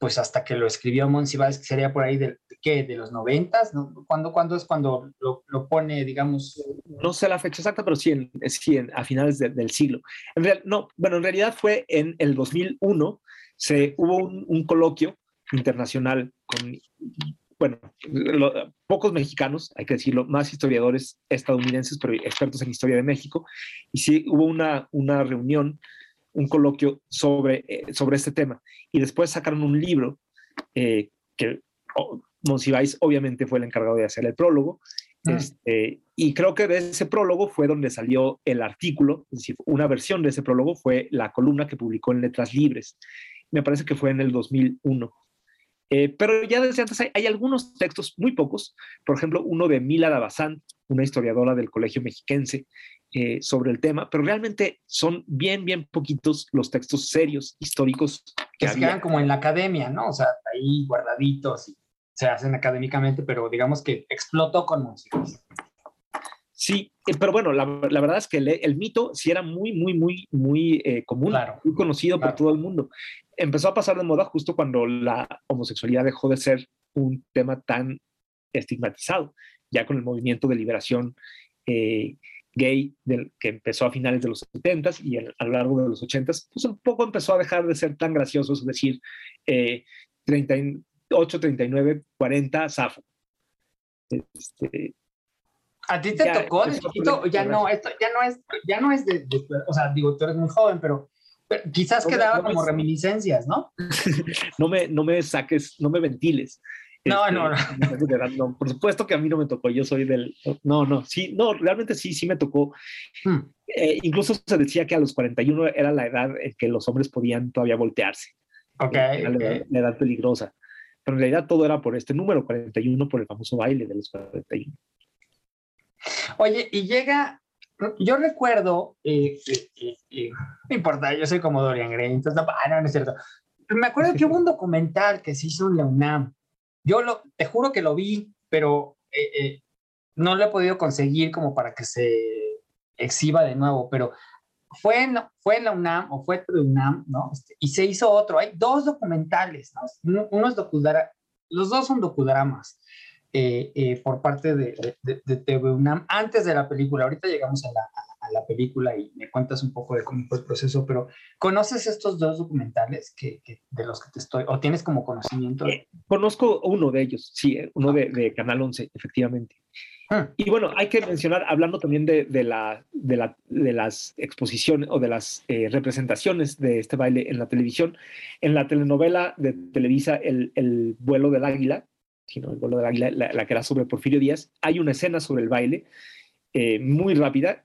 pues hasta que lo escribió Monsiváis, que sería por ahí de, ¿qué? De los noventas, ¿no? ¿Cuándo, cuándo es cuando lo, pone, digamos? No sé la fecha exacta, pero sí, en, sí a finales de- del siglo. En real- no, bueno, en realidad fue en el 2001, se, hubo un, coloquio internacional con, bueno, pocos mexicanos, hay que decirlo, más historiadores estadounidenses, pero expertos en historia de México, y sí hubo una, una reunión, un coloquio sobre, eh, sobre este tema, y después sacaron un libro eh, que oh, Monsiváis obviamente fue el encargado de hacer el prólogo, Ah. este, y creo que de ese prólogo fue donde salió el artículo, es decir, una versión de ese prólogo fue la columna que publicó en Letras Libres. Me parece que fue en el 2001. Eh, pero ya desde antes hay, hay algunos textos, muy pocos, por ejemplo, uno de Mila Davazán, una historiadora del Colegio Mexiquense, eh, sobre el tema, pero realmente son bien, bien poquitos los textos serios, históricos que Que se quedan como en la academia, ¿no? O sea, ahí guardaditos y se hacen académicamente, pero digamos que explotó con Monsiváis. Sí, eh, pero bueno, la, la verdad es que el, el mito sí era muy, muy, muy, muy eh, común, Claro, muy conocido claro. por todo el mundo. Empezó a pasar de moda justo cuando la homosexualidad dejó de ser un tema tan estigmatizado, ya con el movimiento de liberación eh, gay del, que empezó a finales de los 70 y el- a lo largo de los 80 pues un poco empezó a dejar de ser tan gracioso, es decir, eh, 38, 39, 40, zafo. Este, ¿A ti te Ya, tocó de chiquito? Ya no, esto ya no es, ya no es de, de- o sea, digo, tú eres muy joven, pero, pero quizás No quedaba no me- como reminiscencias, ¿no? no me, no me saques, no me ventiles. No, Este, no, no. Por supuesto que a mí no me tocó, yo soy del... No, no, sí, no, realmente sí, sí me tocó. Hmm. Eh, incluso se decía que a los 41 era la edad en que los hombres podían todavía voltearse. Ok, Era la, ok. edad- la edad peligrosa. Pero en realidad todo era por este número 41, por el famoso baile de los 41. Oye, y llega, yo recuerdo, eh, eh, eh, no importa, yo soy como Dorian Gray, entonces, no, ah, no, no es cierto. Me acuerdo que hubo un documental que se hizo en la UNAM. Yo lo, te juro que lo vi, pero no lo he podido conseguir como para que se exhiba de nuevo, pero fue en, fue en la UNAM o fue de UNAM, ¿no? Este, y se hizo otro. Hay dos documentales, ¿no? Uno, uno es docudara, los dos son docudramas eh, eh, por parte de, de, de, TV UNAM antes de la película. Ahorita llegamos a la, a, a la película y me cuentas un poco de cómo fue el proceso, pero ¿conoces estos dos documentales que, que de los que te estoy, o tienes como conocimiento? Eh, conozco uno de ellos, sí, uno de, de Canal 11, efectivamente. Ah. Y bueno, hay que mencionar, hablando también de, de, la, de, la, de las exposiciones o de las eh, representaciones de este baile en la televisión, en la telenovela de Televisa, El, el vuelo del águila, sino el del águila, la, la, que era sobre Porfirio Díaz, hay una escena sobre el baile eh, muy rápida,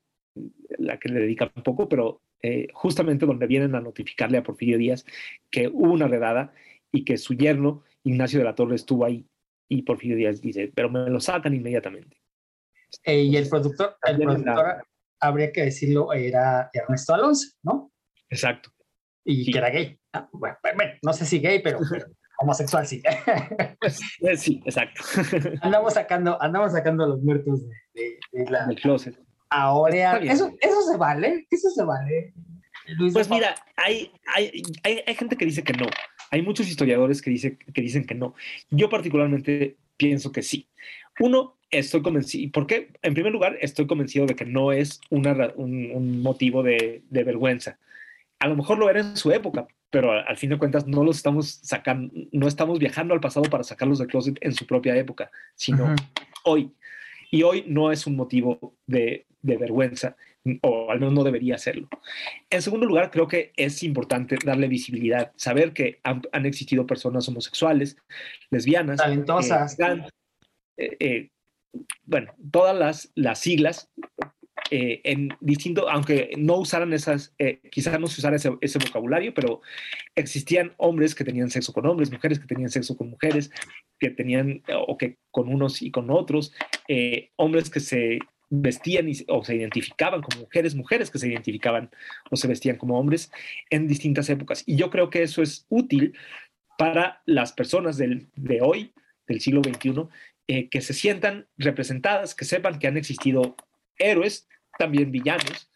la que le dedica un poco, pero eh, justamente donde vienen a notificarle a Porfirio Díaz que hubo una redada y que su yerno, Ignacio de la Torre, estuvo ahí. Y Porfirio Díaz dice, pero me lo sacan inmediatamente. Eh, y el productor, el productor, habría que decirlo, era Ernesto Alonso, ¿no? Exacto. Y sí. que era gay. Ah, bueno, bueno, no sé si gay, pero, pero homosexual sí. sí, exacto. andamos sacando, andamos sacando a los muertos de, de, de la, del closet. Ahora, ¿eso, ¿eso se vale? ¿Eso se vale? Luis pues mira, hay, hay, hay, hay, gente que dice que no. Hay muchos historiadores que, dice, que dicen que no. Yo particularmente pienso que sí. Uno, estoy convencido. ¿Por qué? En primer lugar, estoy convencido de que no es una, un, un, motivo de, de, vergüenza. A lo mejor lo era en su época, pero al, fin de cuentas no los estamos sacando, no estamos viajando al pasado para sacarlos del closet en su propia época, sino hoy. Y hoy no es un motivo de, de vergüenza, o al menos no debería serlo. En segundo lugar, creo que es importante darle visibilidad, saber que han, han existido personas homosexuales, lesbianas, talentosas, eh, eh, eh, bueno, todas las, las siglas eh, en distinto, aunque no usaran esas, eh, quizás no se usara ese, vocabulario, pero existían hombres que tenían sexo con hombres, mujeres que tenían sexo con mujeres, que tenían, o que con unos y con otros, eh, hombres que se vestían o se identificaban como mujeres, mujeres que se identificaban o se vestían como hombres en distintas épocas. Y yo creo que eso es útil para las personas del, de hoy, del siglo XXI, eh, que se sientan representadas, que sepan que han existido héroes, también villanos,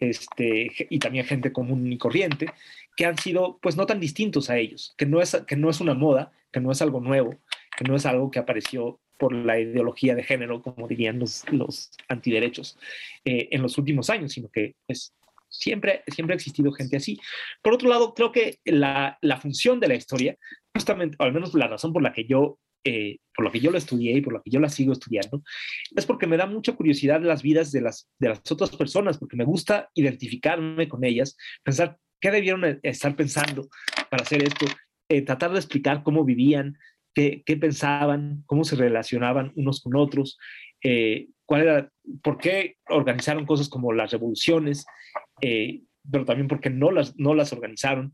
este, y también gente común y corriente, que han sido pues no tan distintos a ellos, que no es, que no es una moda, que no es algo nuevo, que no es algo que apareció por la ideología de género, como dirían los, los antiderechos, eh, en los últimos años, sino que es, siempre, siempre ha existido gente así. Por otro lado, creo que la, la función de la historia, justamente, o al menos la razón por la que yo eh, por lo que yo lo estudié y por lo que yo la sigo estudiando, es porque me da mucha curiosidad las vidas de las, de las otras personas, porque me gusta identificarme con ellas, pensar qué debieron estar pensando para hacer esto, eh, tratar de explicar cómo vivían, qué, qué, pensaban, cómo se relacionaban unos con otros, eh, cuál era, por qué organizaron cosas como las revoluciones, eh, pero también porque no las, no las organizaron.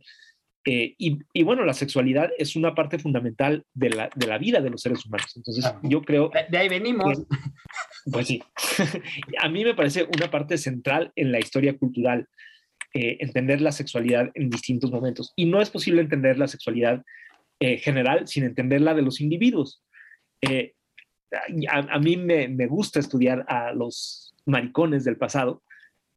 Eh, y, y, bueno, la sexualidad es una parte fundamental de la, de la vida de los seres humanos. Entonces, yo creo... De, ahí venimos. Que, pues sí. A mí me parece una parte central en la historia cultural eh, entender la sexualidad en distintos momentos. Y no es posible entender la sexualidad eh, general sin entender la de los individuos. Eh, a, a, mí me, me gusta estudiar a los maricones del pasado,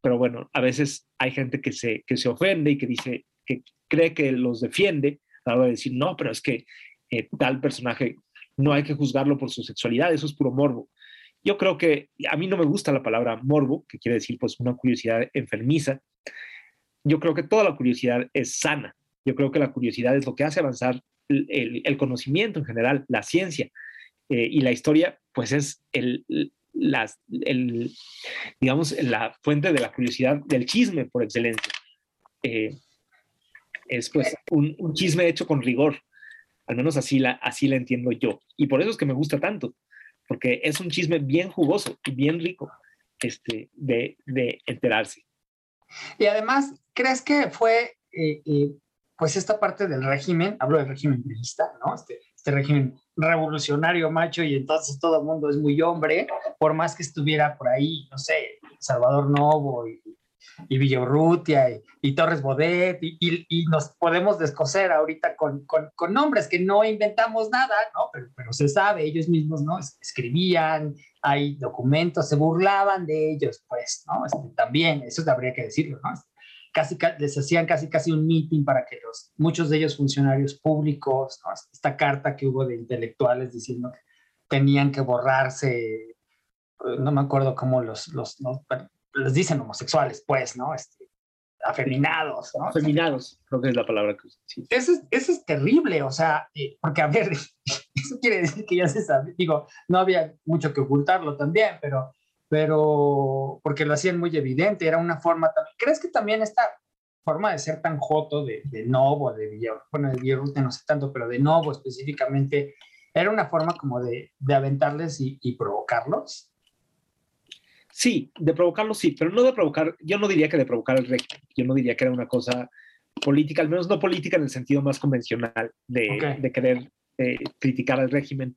pero bueno, a veces hay gente que se, que se ofende y que dice que cree que los defiende a hora de decir, no, pero es que eh, tal personaje no hay que juzgarlo por su sexualidad, eso es puro morbo. Yo creo que a mí no me gusta la palabra morbo, que quiere decir pues una curiosidad enfermiza. Yo creo que toda la curiosidad es sana. Yo creo que la curiosidad es lo que hace avanzar el, el, el conocimiento en general, la ciencia. Eh, y la historia pues es el, la, el, digamos, la fuente de la curiosidad del chisme por excelencia. Eh, es pues un, chisme hecho con rigor. Al menos así la, así la entiendo yo. Y por eso es que me gusta tanto, porque es un chisme bien jugoso y bien rico este, de, enterarse. Y además, ¿crees que fue, eh, eh, pues esta parte del régimen, hablo del régimen priista, ¿no? Este, este régimen revolucionario macho y entonces todo el mundo es muy hombre, por más que estuviera por ahí, no sé, Salvador Novo y, y Villorrutia y, y, Torres Bodet y, y, y, nos podemos descoser ahorita con, con, con, nombres que no inventamos nada, ¿no? Pero, pero se sabe, ellos mismos, ¿no? Escribían, hay documentos, se burlaban de ellos, pues, ¿no? Este, también, eso habría que decirlo, ¿no? Casi, les hacían casi, casi un meeting para que los, muchos de ellos funcionarios públicos, ¿no? esta carta que hubo de intelectuales diciendo que tenían que borrarse, no me acuerdo cómo los, los, los les dicen homosexuales, pues, ¿no? Este, afeminados, ¿no? Afeminados, creo que es la palabra que sí. eso, es, eso es terrible, o sea, eh, porque a ver, eso quiere decir que ya se sabe, digo, no había mucho que ocultarlo también, pero, pero, porque lo hacían muy evidente, era una forma también, ¿crees que también esta forma de ser tan joto de, de Novo, de bueno, de Villarruta no sé tanto, pero de Novo específicamente, era una forma como de, de aventarles y, y provocarlos? Sí, de provocarlo sí, pero no de provocar, yo no diría que de provocar el régimen, yo no diría que era una cosa política, al menos no política en el sentido más convencional de, okay. de querer eh, criticar al régimen.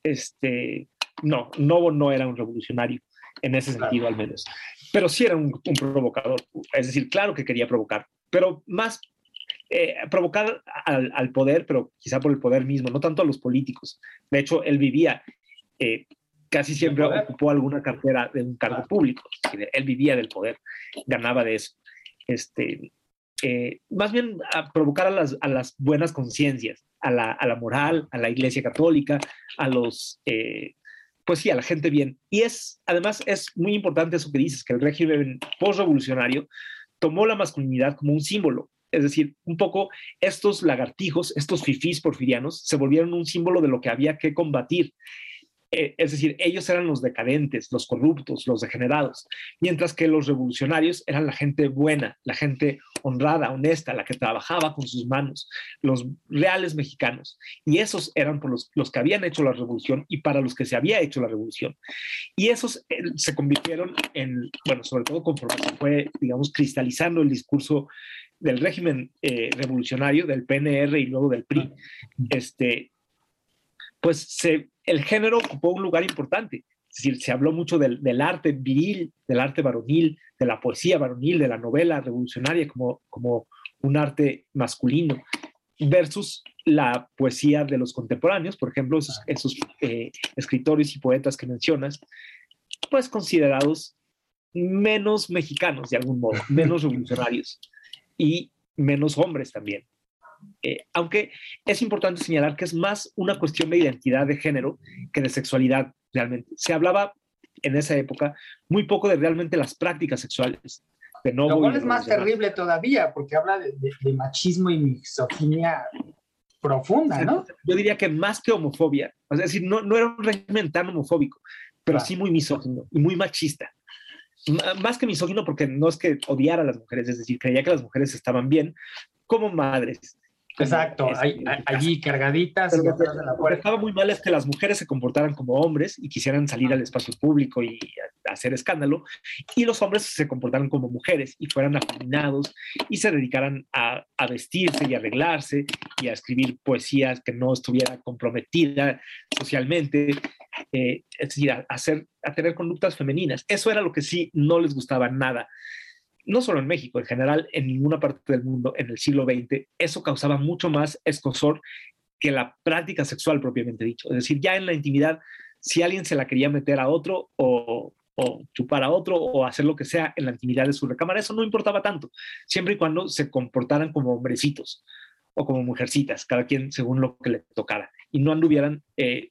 Este, no, Novo no era un revolucionario en ese sentido claro. al menos, pero sí era un, un, provocador, es decir, claro que quería provocar, pero más eh, provocar al, al, poder, pero quizá por el poder mismo, no tanto a los políticos. De hecho, él vivía eh, casi siempre ocupó alguna cartera de un cargo público. Él vivía del poder, ganaba de eso. Este, eh, más bien a provocar a las, a las buenas conciencias, a la, a la, moral, a la iglesia católica, a los, eh, pues sí, a la gente bien. Y es, además, es muy importante eso que dices, que el régimen postrevolucionario tomó la masculinidad como un símbolo. Es decir, un poco estos lagartijos, estos fifís porfirianos, se volvieron un símbolo de lo que había que combatir. Eh, es decir, ellos eran los decadentes, los corruptos, los degenerados, mientras que los revolucionarios eran la gente buena, la gente honrada, honesta, la que trabajaba con sus manos, los reales mexicanos. Y esos eran por los, los que habían hecho la revolución y para los que se había hecho la revolución. Y esos eh, se convirtieron en, bueno, sobre todo conforme se fue, digamos, cristalizando el discurso del régimen eh, revolucionario, del PNR y luego del PRI, este, pues se, el género ocupó un lugar importante. Es decir, se habló mucho del, del, arte viril, del arte varonil, de la poesía varonil, de la novela revolucionaria como, como un arte masculino, versus la poesía de los contemporáneos, por ejemplo, esos, esos eh, escritores y poetas que mencionas, pues considerados menos mexicanos de algún modo, menos revolucionarios y menos hombres también. Eh, aunque es importante señalar que es más una cuestión de identidad de género que de sexualidad realmente. Se hablaba en esa época muy poco de realmente las prácticas sexuales. De Lo cual es más terrible todavía, porque habla de, de, de machismo y misoginia profunda, ¿no? Yo diría que más que homofobia, es decir, no, no era un régimen tan homofóbico, pero sí muy misógino y muy machista. Más que misógino porque no es que odiara a las mujeres, es decir, creía que las mujeres estaban bien como madres, Exacto, hay, allí cargaditas. Pero lo que, lo que estaba muy mal es que las mujeres se comportaran como hombres y quisieran salir al espacio público y hacer escándalo, y los hombres se comportaran como mujeres y fueran afeminados y se dedicaran a, a vestirse y arreglarse y a escribir poesías que no estuviera comprometida socialmente, eh, es decir, a, hacer, a tener conductas femeninas. Eso era lo que sí no les gustaba nada no solo en México, en general en ninguna parte del mundo en el siglo XX, eso causaba mucho más escosor que la práctica sexual propiamente dicho. Es decir, ya en la intimidad, si alguien se la quería meter a otro o, o chupar a otro o hacer lo que sea en la intimidad de su recámara, eso no importaba tanto, siempre y cuando se comportaran como hombrecitos o como mujercitas, cada quien según lo que le tocara, y no anduvieran eh,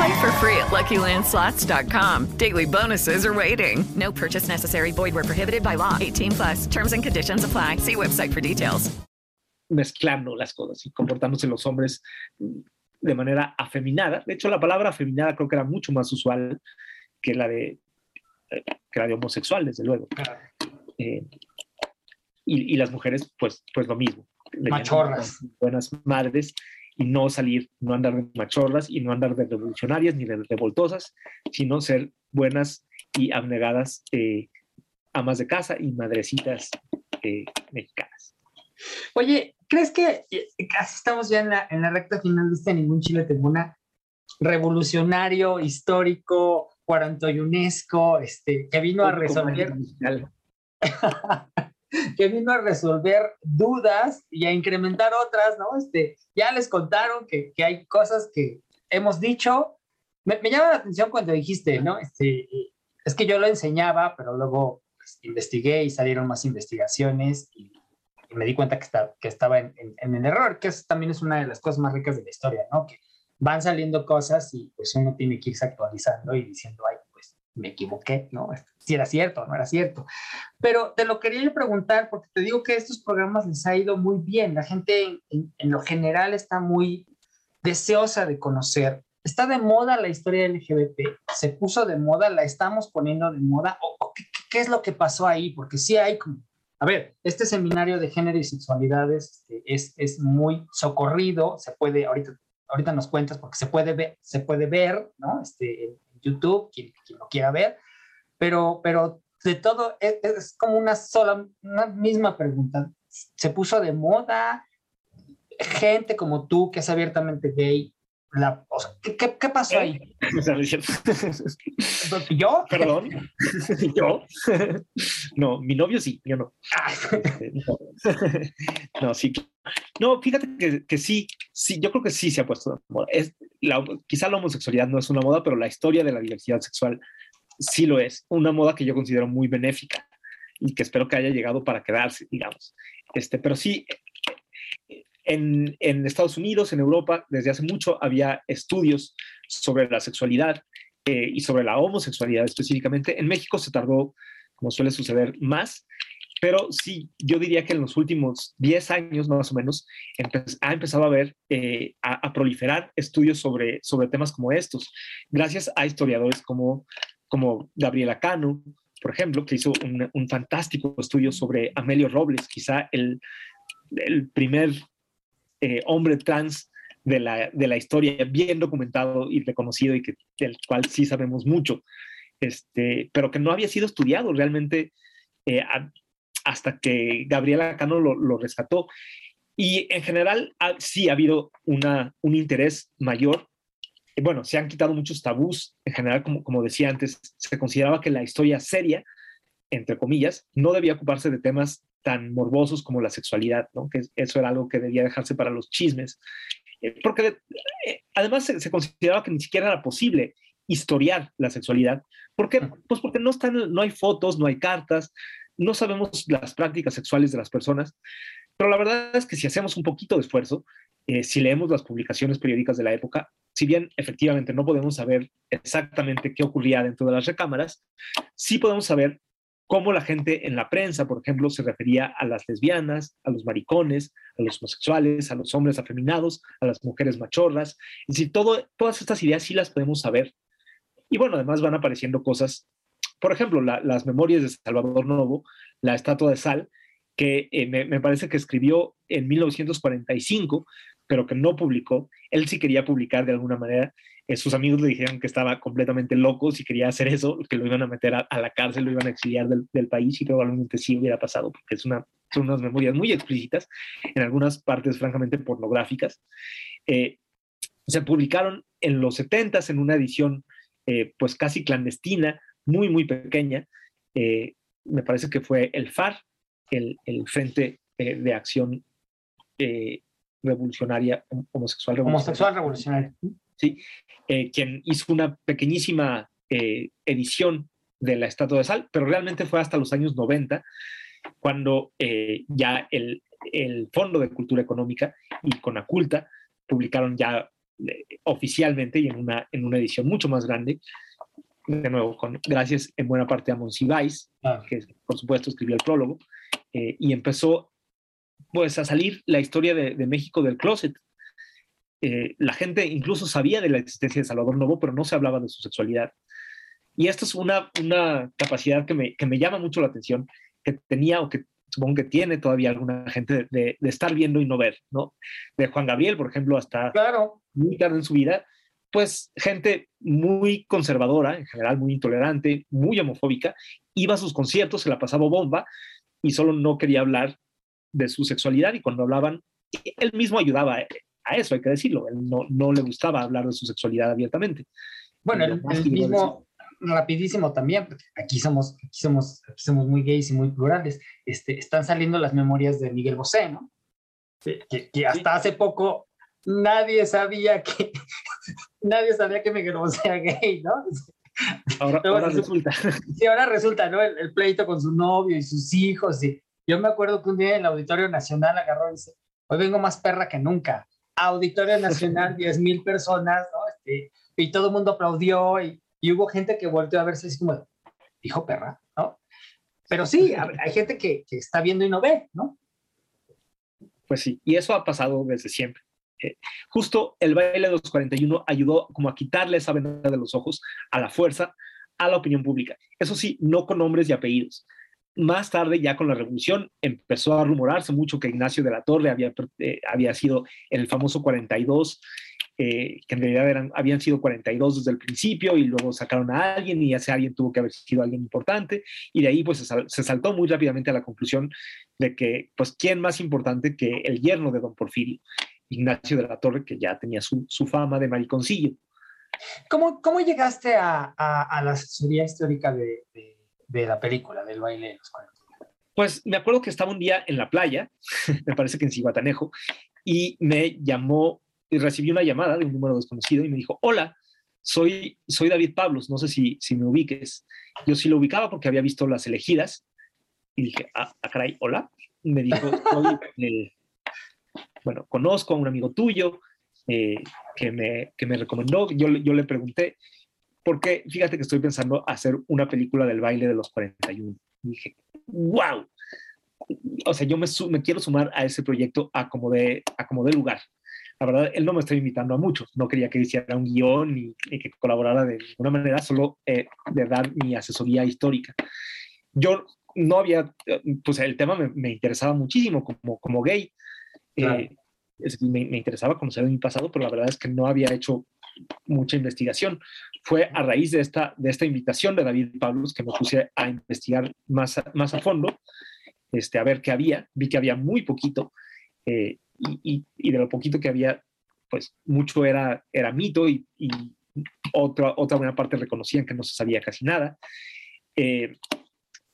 Play for free at LuckyLandSlots.com. Daily bonuses are waiting. No purchase necessary. Void were prohibited by law. 18 plus. Terms and conditions apply. See website for details. mezclando las cosas y comportándose los hombres de manera afeminada. De hecho, la palabra afeminada creo que era mucho más usual que la de, que la de homosexual, desde luego. Eh, y, y, las mujeres, pues, pues lo mismo. Machorras. Buenas madres y no salir, no andar de machorras y no andar de revolucionarias ni de revoltosas, sino ser buenas y abnegadas eh, amas de casa y madrecitas eh, mexicanas. Oye, ¿crees que casi estamos ya en la, en la recta final de este Ningún Chile Tembona? Revolucionario, histórico, cuarantoyunesco, este, que vino a resolver. que vino a resolver dudas y a incrementar otras, ¿no? Este, ya les contaron que, que hay cosas que hemos dicho. Me, me, llama la atención cuando dijiste, ¿no? Este, es que yo lo enseñaba, pero luego pues, investigué y salieron más investigaciones y, y me di cuenta que, está, que estaba en, en, en, el error, que eso también es una de las cosas más ricas de la historia, ¿no? Que van saliendo cosas y pues uno tiene que irse actualizando y diciendo, ay, me equivoqué, ¿no? Si era cierto o no era cierto. Pero te lo quería preguntar porque te digo que estos programas les ha ido muy bien. La gente en, en, en lo general está muy deseosa de conocer. Está de moda la historia LGBT, se puso de moda, la estamos poniendo de moda. ¿O, o qué, qué, es lo que pasó ahí? Porque sí hay como a ver, este seminario de género y sexualidades este, es, es, muy socorrido, se puede, ahorita, ahorita nos cuentas porque se puede ver, se puede ver ¿no? este, YouTube, quien, quien lo quiera ver, pero, pero de todo es, es, como una sola, una misma pregunta. Se puso de moda, gente como tú que es abiertamente gay, la, o sea, ¿qué, ¿qué, pasó ahí? ¿Yo? Perdón. ¿Yo? No, mi novio sí, yo no. No, sí. No, fíjate que, que, sí, sí, yo creo que sí se ha puesto de moda. La, quizá la homosexualidad no es una moda, pero la historia de la diversidad sexual sí lo es. Una moda que yo considero muy benéfica y que espero que haya llegado para quedarse, digamos. Este, pero sí, en, en, Estados Unidos, en Europa, desde hace mucho había estudios sobre la sexualidad eh, y sobre la homosexualidad específicamente. En México se tardó, como suele suceder, más, pero sí, yo diría que en los últimos 10 años más o menos ha empezado a haber, eh, a, proliferar estudios sobre, sobre temas como estos, gracias a historiadores como, como Gabriela Cano, por ejemplo, que hizo un, fantástico estudio sobre Amelio Robles, quizá el, el primer eh, hombre trans de la, de la historia, bien documentado y reconocido y que, del cual sí sabemos mucho, este, pero que no había sido estudiado realmente eh, hasta que Gabriela Cano lo, lo, rescató. Y en general ha, sí ha habido una, un interés mayor. Bueno, se han quitado muchos tabús. En general, como, como decía antes, se consideraba que la historia seria, entre comillas, no debía ocuparse de temas tan morbosos como la sexualidad, ¿no? que eso era algo que debía dejarse para los chismes, eh, porque eh, además se, se, consideraba que ni siquiera era posible historiar la sexualidad, ¿por qué? Pues porque no, están, no hay fotos, no hay cartas, no sabemos las prácticas sexuales de las personas, pero la verdad es que si hacemos un poquito de esfuerzo, eh, si leemos las publicaciones periódicas de la época, si bien efectivamente no podemos saber exactamente qué ocurría dentro de las recámaras, sí podemos saber cómo la gente en la prensa, por ejemplo, se refería a las lesbianas, a los maricones, a los homosexuales, a los hombres afeminados, a las mujeres machorras. Es decir, todo, todas estas ideas sí las podemos saber. Y bueno, además van apareciendo cosas, por ejemplo, la, las memorias de Salvador Novo, la estatua de sal, que eh, me, parece que escribió en 1945, pero que no publicó. Él sí quería publicar de alguna manera. Eh, sus amigos le dijeron que estaba completamente loco si quería hacer eso, que lo iban a meter a, la cárcel, lo iban a exiliar del, país y probablemente sí hubiera pasado, porque es una, son unas memorias muy explícitas, en algunas partes francamente pornográficas. Eh, se publicaron en los 70 en una edición pues casi clandestina, muy, muy pequeña. Eh, me parece que fue el FAR, el, el Frente de Acción Revolucionaria, Homosexual Revolucionaria. Homosexual Revolucionaria. ¿sí? Eh, quien hizo una pequeñísima eh, edición de la Estatua de Sal, pero realmente fue hasta los años 90 cuando eh, ya el, el, Fondo de Cultura Económica y Conaculta publicaron ya eh, oficialmente y en una, en una edición mucho más grande. De nuevo, con, gracias en buena parte a Monsiváis, Ah. que por supuesto escribió el prólogo, eh, y empezó pues a salir la historia de, de México del closet. Eh, la gente incluso sabía de la existencia de Salvador Novo, pero no se hablaba de su sexualidad. Y esto es una, una capacidad que me, que me llama mucho la atención, que tenía o que supongo que tiene todavía alguna gente de, de- de estar viendo y no ver, ¿no? De Juan Gabriel, por ejemplo, hasta Claro. muy tarde en su vida, pues gente muy conservadora, en general muy intolerante, muy homofóbica, iba a sus conciertos, se la pasaba bomba y solo no quería hablar de su sexualidad y cuando hablaban, él mismo ayudaba a- eso, hay que decirlo, él no, no le gustaba hablar de su sexualidad abiertamente. Bueno, el, el mismo, rapidísimo también, porque aquí somos, aquí somos, aquí somos muy gays y muy plurales. Este, están saliendo las memorias de Miguel Bosé, ¿no? Que, que- que hasta hace poco nadie sabía que nadie sabía que Miguel Bosé era gay, ¿no? Ahora, resulta. Sí, ahora resulta, ¿no? El, el pleito con su novio y sus hijos. Y yo me acuerdo que un día en el Auditorio Nacional agarró y dice, hoy vengo más perra que nunca. Auditorio Nacional, 10 mil personas, ¿no? Este, y todo el mundo aplaudió y, y hubo gente que volteó a verse así como, dijo perra, ¿no? Pero sí, hay gente que, que está viendo y no ve, ¿no? Pues sí, y eso ha pasado desde siempre. Eh, justo el baile de los 41 ayudó como a quitarle esa venda de los ojos a la fuerza, a la opinión pública. Eso sí, no con nombres y apellidos. Más tarde, ya con la revolución, empezó a rumorarse mucho que Ignacio de la Torre había, eh, había sido el famoso 42, eh, que en realidad eran, habían sido 42 desde el principio y luego sacaron a alguien y ese alguien tuvo que haber sido alguien importante y de ahí pues se, sal- se saltó muy rápidamente a la conclusión de que pues quién más importante que el yerno de don Porfirio, Ignacio de la Torre, que ya tenía su, su fama de mariconcillo. ¿Cómo, cómo llegaste a, a- a la asesoría histórica de, de- de la película, del baile de los 40? Pues me acuerdo que estaba un día en la playa, me parece que en Cihuatanejo, y me llamó y recibí una llamada de un número desconocido y me dijo, hola, soy, soy David Pablos, no sé si, si me ubiques. Yo sí lo ubicaba porque había visto las elegidas y dije, ah, ah, caray, hola. Me dijo, soy el- bueno, conozco a un amigo tuyo eh, que, me, que me recomendó. Yo, yo le pregunté, porque fíjate que estoy pensando hacer una película del baile de los 41. Y dije, wow. O sea, yo me, me quiero sumar a ese proyecto a como de, a como de lugar. La verdad, él no me está invitando a muchos. No quería que hiciera un guion ni que colaborara de ninguna manera, solo eh, de dar mi asesoría histórica. Yo no había, eh, pues el tema me, me interesaba muchísimo como, como gay. Claro. Eh, me, me interesaba conocer mi pasado, pero la verdad es que no había hecho mucha investigación. Fue a raíz de esta, de esta invitación de David Pablos que me puse a investigar más a, más a fondo, este, a ver qué había. Vi que había muy poquito eh, y, de lo poquito que había, pues mucho era, era mito y, y otra, otra buena parte reconocían que no se sabía casi nada. Eh,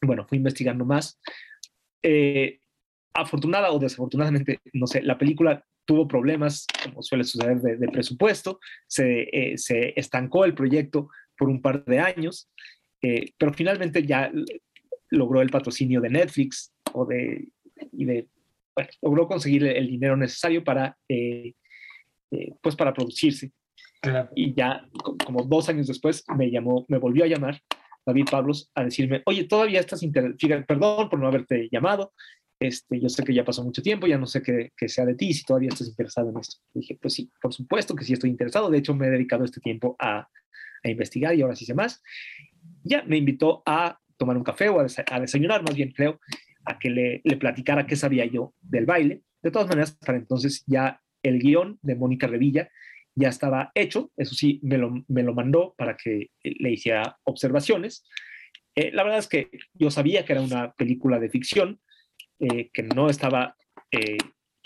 bueno, fui investigando más. Eh, afortunada o desafortunadamente, no sé, la película tuvo problemas, como suele suceder, de, de presupuesto, se, eh, se estancó el proyecto por un par de años, eh, pero finalmente ya logró el patrocinio de Netflix o de, y de, bueno, logró conseguir el, dinero necesario para, eh, eh, pues para producirse. Y ya co- como dos años después me llamó, me volvió a llamar David Pablos a decirme, oye, todavía estás interesado, perdón por no haberte llamado, este, yo sé que ya pasó mucho tiempo, ya no sé qué, qué sea de ti, si todavía estás interesado en esto. Y dije, pues sí, por supuesto que sí estoy interesado, de hecho me he dedicado este tiempo a, a investigar y ahora sí sé más. Ya me invitó a tomar un café o a, a desayunar, más bien creo, a que le, le platicara qué sabía yo del baile. De todas maneras, para entonces ya el guion de Mónica Revilla ya estaba hecho, eso sí, me lo, me lo mandó para que le hiciera observaciones. Eh, la verdad es que yo sabía que era una película de ficción, eh, que no estaba, eh,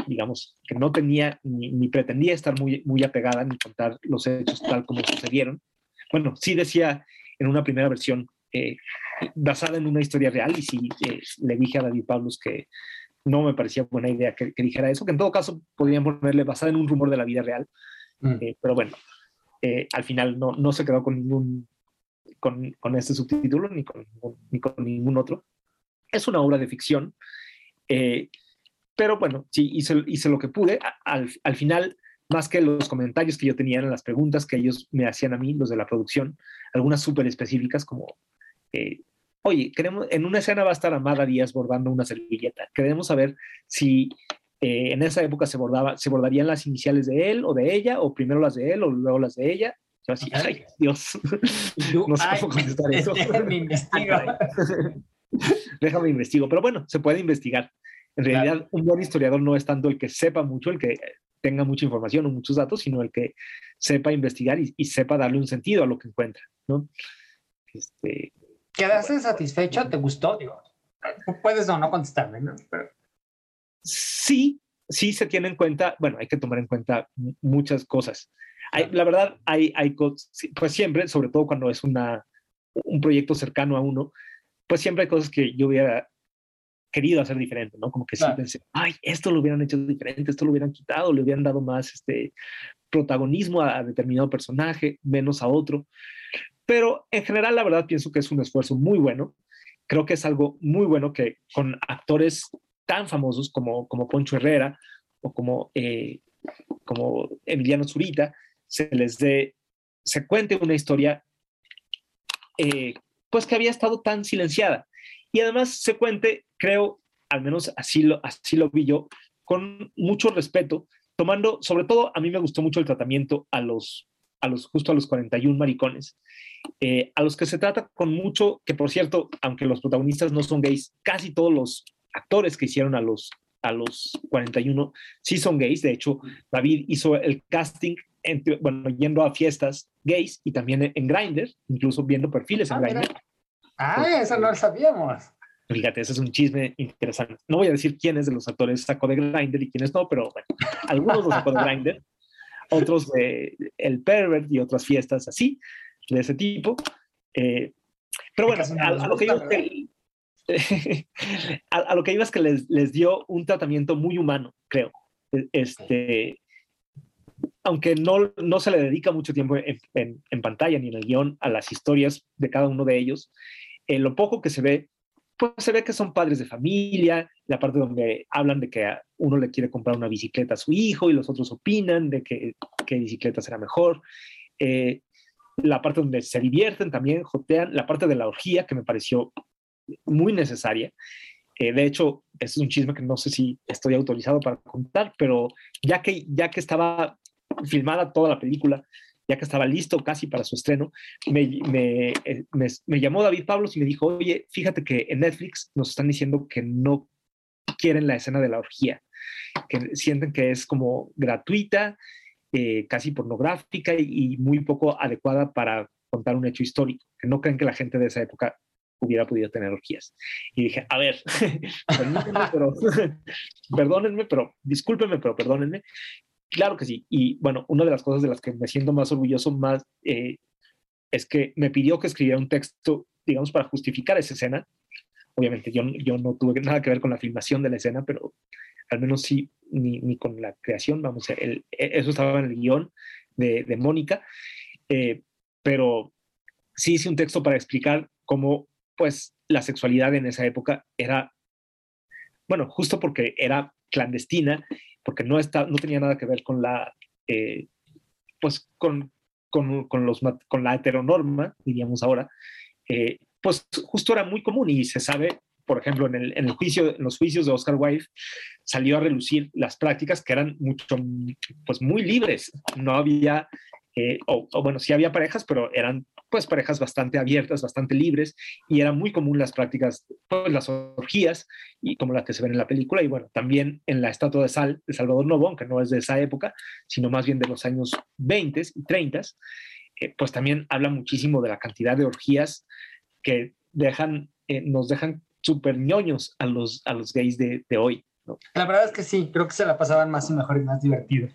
digamos, que no tenía ni, ni pretendía estar muy, muy apegada ni contar los hechos tal como sucedieron. Bueno, sí decía en una primera versión eh, basada en una historia real y sí eh, le dije a David Pablos que no me parecía buena idea que, que dijera eso, que en todo caso podrían ponerle basada en un rumor de la vida real, eh, pero bueno, eh, al final no, no se quedó con ningún con, con este subtítulo ni con, ni con ningún otro. Es una obra de ficción, eh, pero bueno, sí, hice, hice lo que pude. Al, al final más que los comentarios que yo tenía en las preguntas que ellos me hacían a mí, los de la producción, algunas súper específicas como, eh, oye, queremos, en una escena va a estar Amada Díaz bordando una servilleta, queremos saber si eh, en esa época se, bordaba, se bordarían las iniciales de él o de ella, o primero las de él o luego las de ella. Yo así, ay, Dios, no sé cómo contestar eso. Déjame investigo. Déjame investigo, pero bueno, se puede investigar. En realidad, un buen historiador no es tanto el que sepa mucho, el que tenga mucha información o muchos datos, sino el que sepa investigar y, y sepa darle un sentido a lo que encuentra, ¿no? Este, ¿Quedaste satisfecho? ¿Te gustó? Digo, puedes o no contestarme, ¿no? Pero... Sí, sí se tiene en cuenta, bueno, hay que tomar en cuenta muchas cosas. Hay, la verdad, hay, hay, pues siempre, sobre todo cuando es una, un proyecto cercano a uno, pues siempre hay cosas que yo hubiera querido hacer diferente, ¿no? Como que sí pensé, ay, esto lo hubieran hecho diferente, esto lo hubieran quitado, le hubieran dado más este protagonismo a, a determinado personaje, menos a otro. Pero en general, la verdad, pienso que es un esfuerzo muy bueno. Creo que es algo muy bueno que con actores tan famosos como, como Poncho Herrera o como, eh, como Emiliano Zurita, se les dé, se cuente una historia eh, pues que había estado tan silenciada. Y además se cuente, creo, al menos así lo, así lo vi yo, con mucho respeto, tomando, sobre todo, a mí me gustó mucho el tratamiento a los, a los justo a los 41 maricones, eh, a los que se trata con mucho, que por cierto, aunque los protagonistas no son gays, casi todos los actores que hicieron a los, a los 41 sí son gays. De hecho, David hizo el casting, entre, bueno, yendo a fiestas gays y también en Grindr, incluso viendo perfiles en Ah, Grindr. mira. Ah, eso no lo sabíamos. Fíjate, ese es un chisme interesante. No voy a decir quiénes de los actores sacó de Grindr y quiénes no, pero bueno, algunos los sacó de Grindr, otros de El Pervert y otras fiestas así, de ese tipo. Eh, pero bueno, a, a lo que iba que, a, a lo que iba es que les, les dio un tratamiento muy humano, creo. E- Este, aunque no, no se le dedica mucho tiempo en, en- en pantalla ni en el guion a las historias de cada uno de ellos, en lo poco que se ve, pues se ve que son padres de familia, la parte donde hablan de que uno le quiere comprar una bicicleta a su hijo y los otros opinan de que qué bicicleta será mejor. Eh, la parte donde se divierten también, jotean, la parte de la orgía que me pareció muy necesaria. Eh, de hecho, es un chisme que no sé si estoy autorizado para contar, pero ya que, ya que estaba filmada toda la película, ya que estaba listo casi para su estreno, me, eh, me, me llamó David Pablos y me dijo, oye, fíjate que en Netflix nos están diciendo que no quieren la escena de la orgía, que sienten que es como gratuita, eh, casi pornográfica y, muy poco adecuada para contar un hecho histórico, que no creen que la gente de esa época hubiera podido tener orgías. Y dije, a ver, permítanme, pero, perdónenme, pero discúlpenme, pero perdónenme. Claro que sí. Y bueno, una de las cosas de las que me siento más orgulloso más eh, es que me pidió que escribiera un texto, digamos, para justificar esa escena. Obviamente yo, yo no tuve nada que ver con la filmación de la escena, pero al menos sí, ni, ni con la creación, vamos, el, eso estaba en el guion de, de Mónica, eh, pero sí hice un texto para explicar cómo, pues, la sexualidad en esa época era, bueno, justo porque era clandestina, porque no, está, no tenía nada que ver con la, eh, pues, con, con, con, los, con la heteronorma, diríamos ahora, eh, pues justo era muy común y se sabe, por ejemplo, en, el, en, el juicio, en los juicios de Oscar Wilde, salió a relucir las prácticas que eran mucho, pues muy libres. No había, eh, o, bueno, sí había parejas, pero eran pues parejas bastante abiertas, bastante libres, y era muy común las prácticas, pues las orgías, y como las que se ven en la película, y bueno, también en la estatua de sal de Salvador Novo, que no es de esa época, sino más bien de los años 20 y 30, eh, pues también habla muchísimo de la cantidad de orgías que dejan, eh, nos dejan súper ñoños a los, a los gays de hoy. La verdad es que sí, creo que se la pasaban más y mejor y más divertido.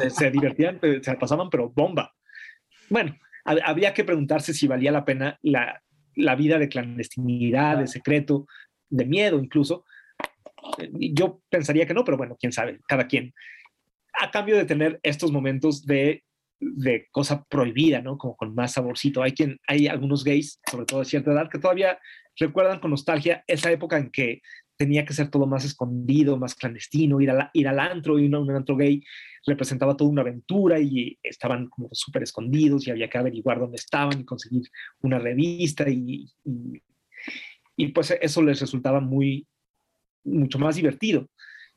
Se, se divertían, se la pasaban, pero bomba. Bueno, habría que preguntarse si valía la pena la, la vida de clandestinidad, de secreto, de miedo incluso. Yo pensaría que no, pero bueno, quién sabe, cada quien. A cambio de tener estos momentos de, de cosa prohibida, ¿no? Como con más saborcito. Hay, quien, hay algunos gays, sobre todo de cierta edad, que todavía recuerdan con nostalgia esa época en que tenía que ser todo más escondido, más clandestino, ir, a ir al antro, y un antro gay representaba toda una aventura y estaban como súper escondidos y había que averiguar dónde estaban y conseguir una revista y, y, pues eso les resultaba muy, mucho más divertido.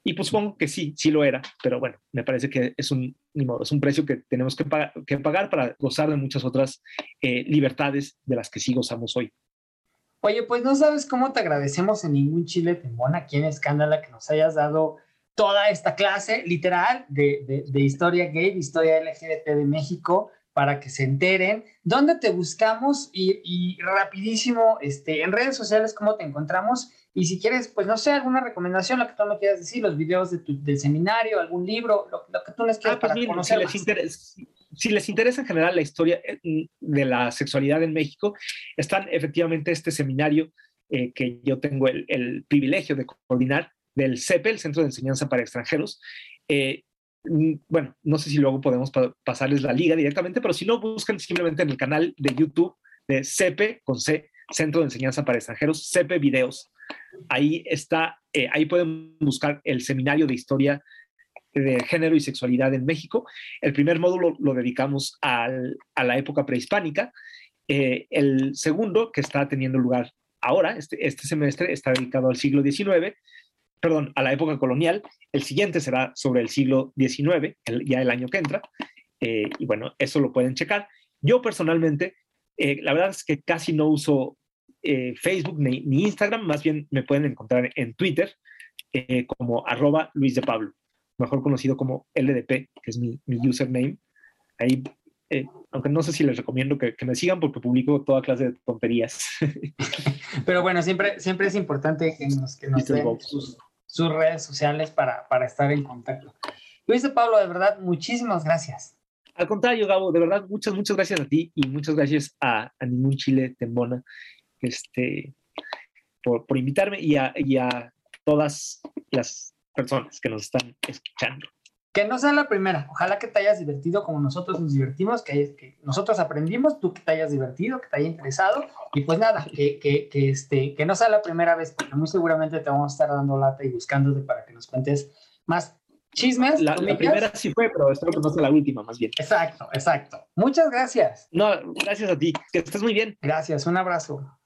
Y pues supongo que sí, sí lo era, pero bueno, me parece que es un, es un precio que tenemos que, que pagar para gozar de muchas otras eh, libertades de las que sí gozamos hoy. Oye, pues no sabes cómo te agradecemos en ningún chile tembón aquí en Escándala que nos hayas dado toda esta clase literal de, de, historia gay, de historia LGBT de México, para que se enteren. ¿Dónde te buscamos? Y, y, rapidísimo, este, en redes sociales, ¿cómo te encontramos? Y si quieres, pues no sé, alguna recomendación, lo que tú me quieras decir, los videos de tu, del seminario, algún libro, lo, que tú les quieras ah, pues para conocer. Si les, interesa, si les interesa en general la historia eh, de la sexualidad en México, están efectivamente este seminario eh, que yo tengo el, privilegio de coordinar, del CEPE, el Centro de Enseñanza para Extranjeros. Eh, mm, bueno, no sé si luego podemos pasarles la liga directamente, pero si no, buscan simplemente en el canal de YouTube de CEPE, con C, Centro de Enseñanza para Extranjeros, CEPE Videos. Ahí está, ahí pueden buscar el seminario de historia de género y sexualidad en México. El primer módulo lo dedicamos al, a la época prehispánica. Eh, el segundo, que está teniendo lugar ahora, este, este semestre, está dedicado al siglo XIX perdón, a la época colonial. El siguiente será sobre el siglo XIX, ya el año que entra. Eh, y bueno, eso lo pueden checar. Yo personalmente, eh, la verdad es que casi no uso Facebook ni, Instagram, más bien me pueden encontrar en Twitter como arroba Luis de Pablo, mejor conocido como LDP, que es mi, username. Ahí aunque no sé si les recomiendo que, me sigan porque publico toda clase de tonterías. Pero bueno, siempre, siempre es importante que nos, que nos den sus, sus redes sociales para, para estar en contacto. Luis de Pablo, de verdad, muchísimas gracias. Al contrario, Gabo, de verdad, muchas, muchas gracias a ti y muchas gracias a, a Ningún Chile Tembona este, por, por invitarme y a, y a todas las personas que nos están escuchando. Que no sea la primera. Ojalá que te hayas divertido como nosotros nos divertimos, que, que nosotros aprendimos, tú que te hayas divertido, que te haya interesado. Y pues nada, que, que, que, este, que no sea la primera vez, porque muy seguramente te vamos a estar dando lata y buscándote para que nos cuentes más chismes. La, la primera sí fue, pero espero que no sea la última, más bien. Exacto, exacto. Muchas gracias. No, gracias a ti. Que estés muy bien. Gracias, un abrazo.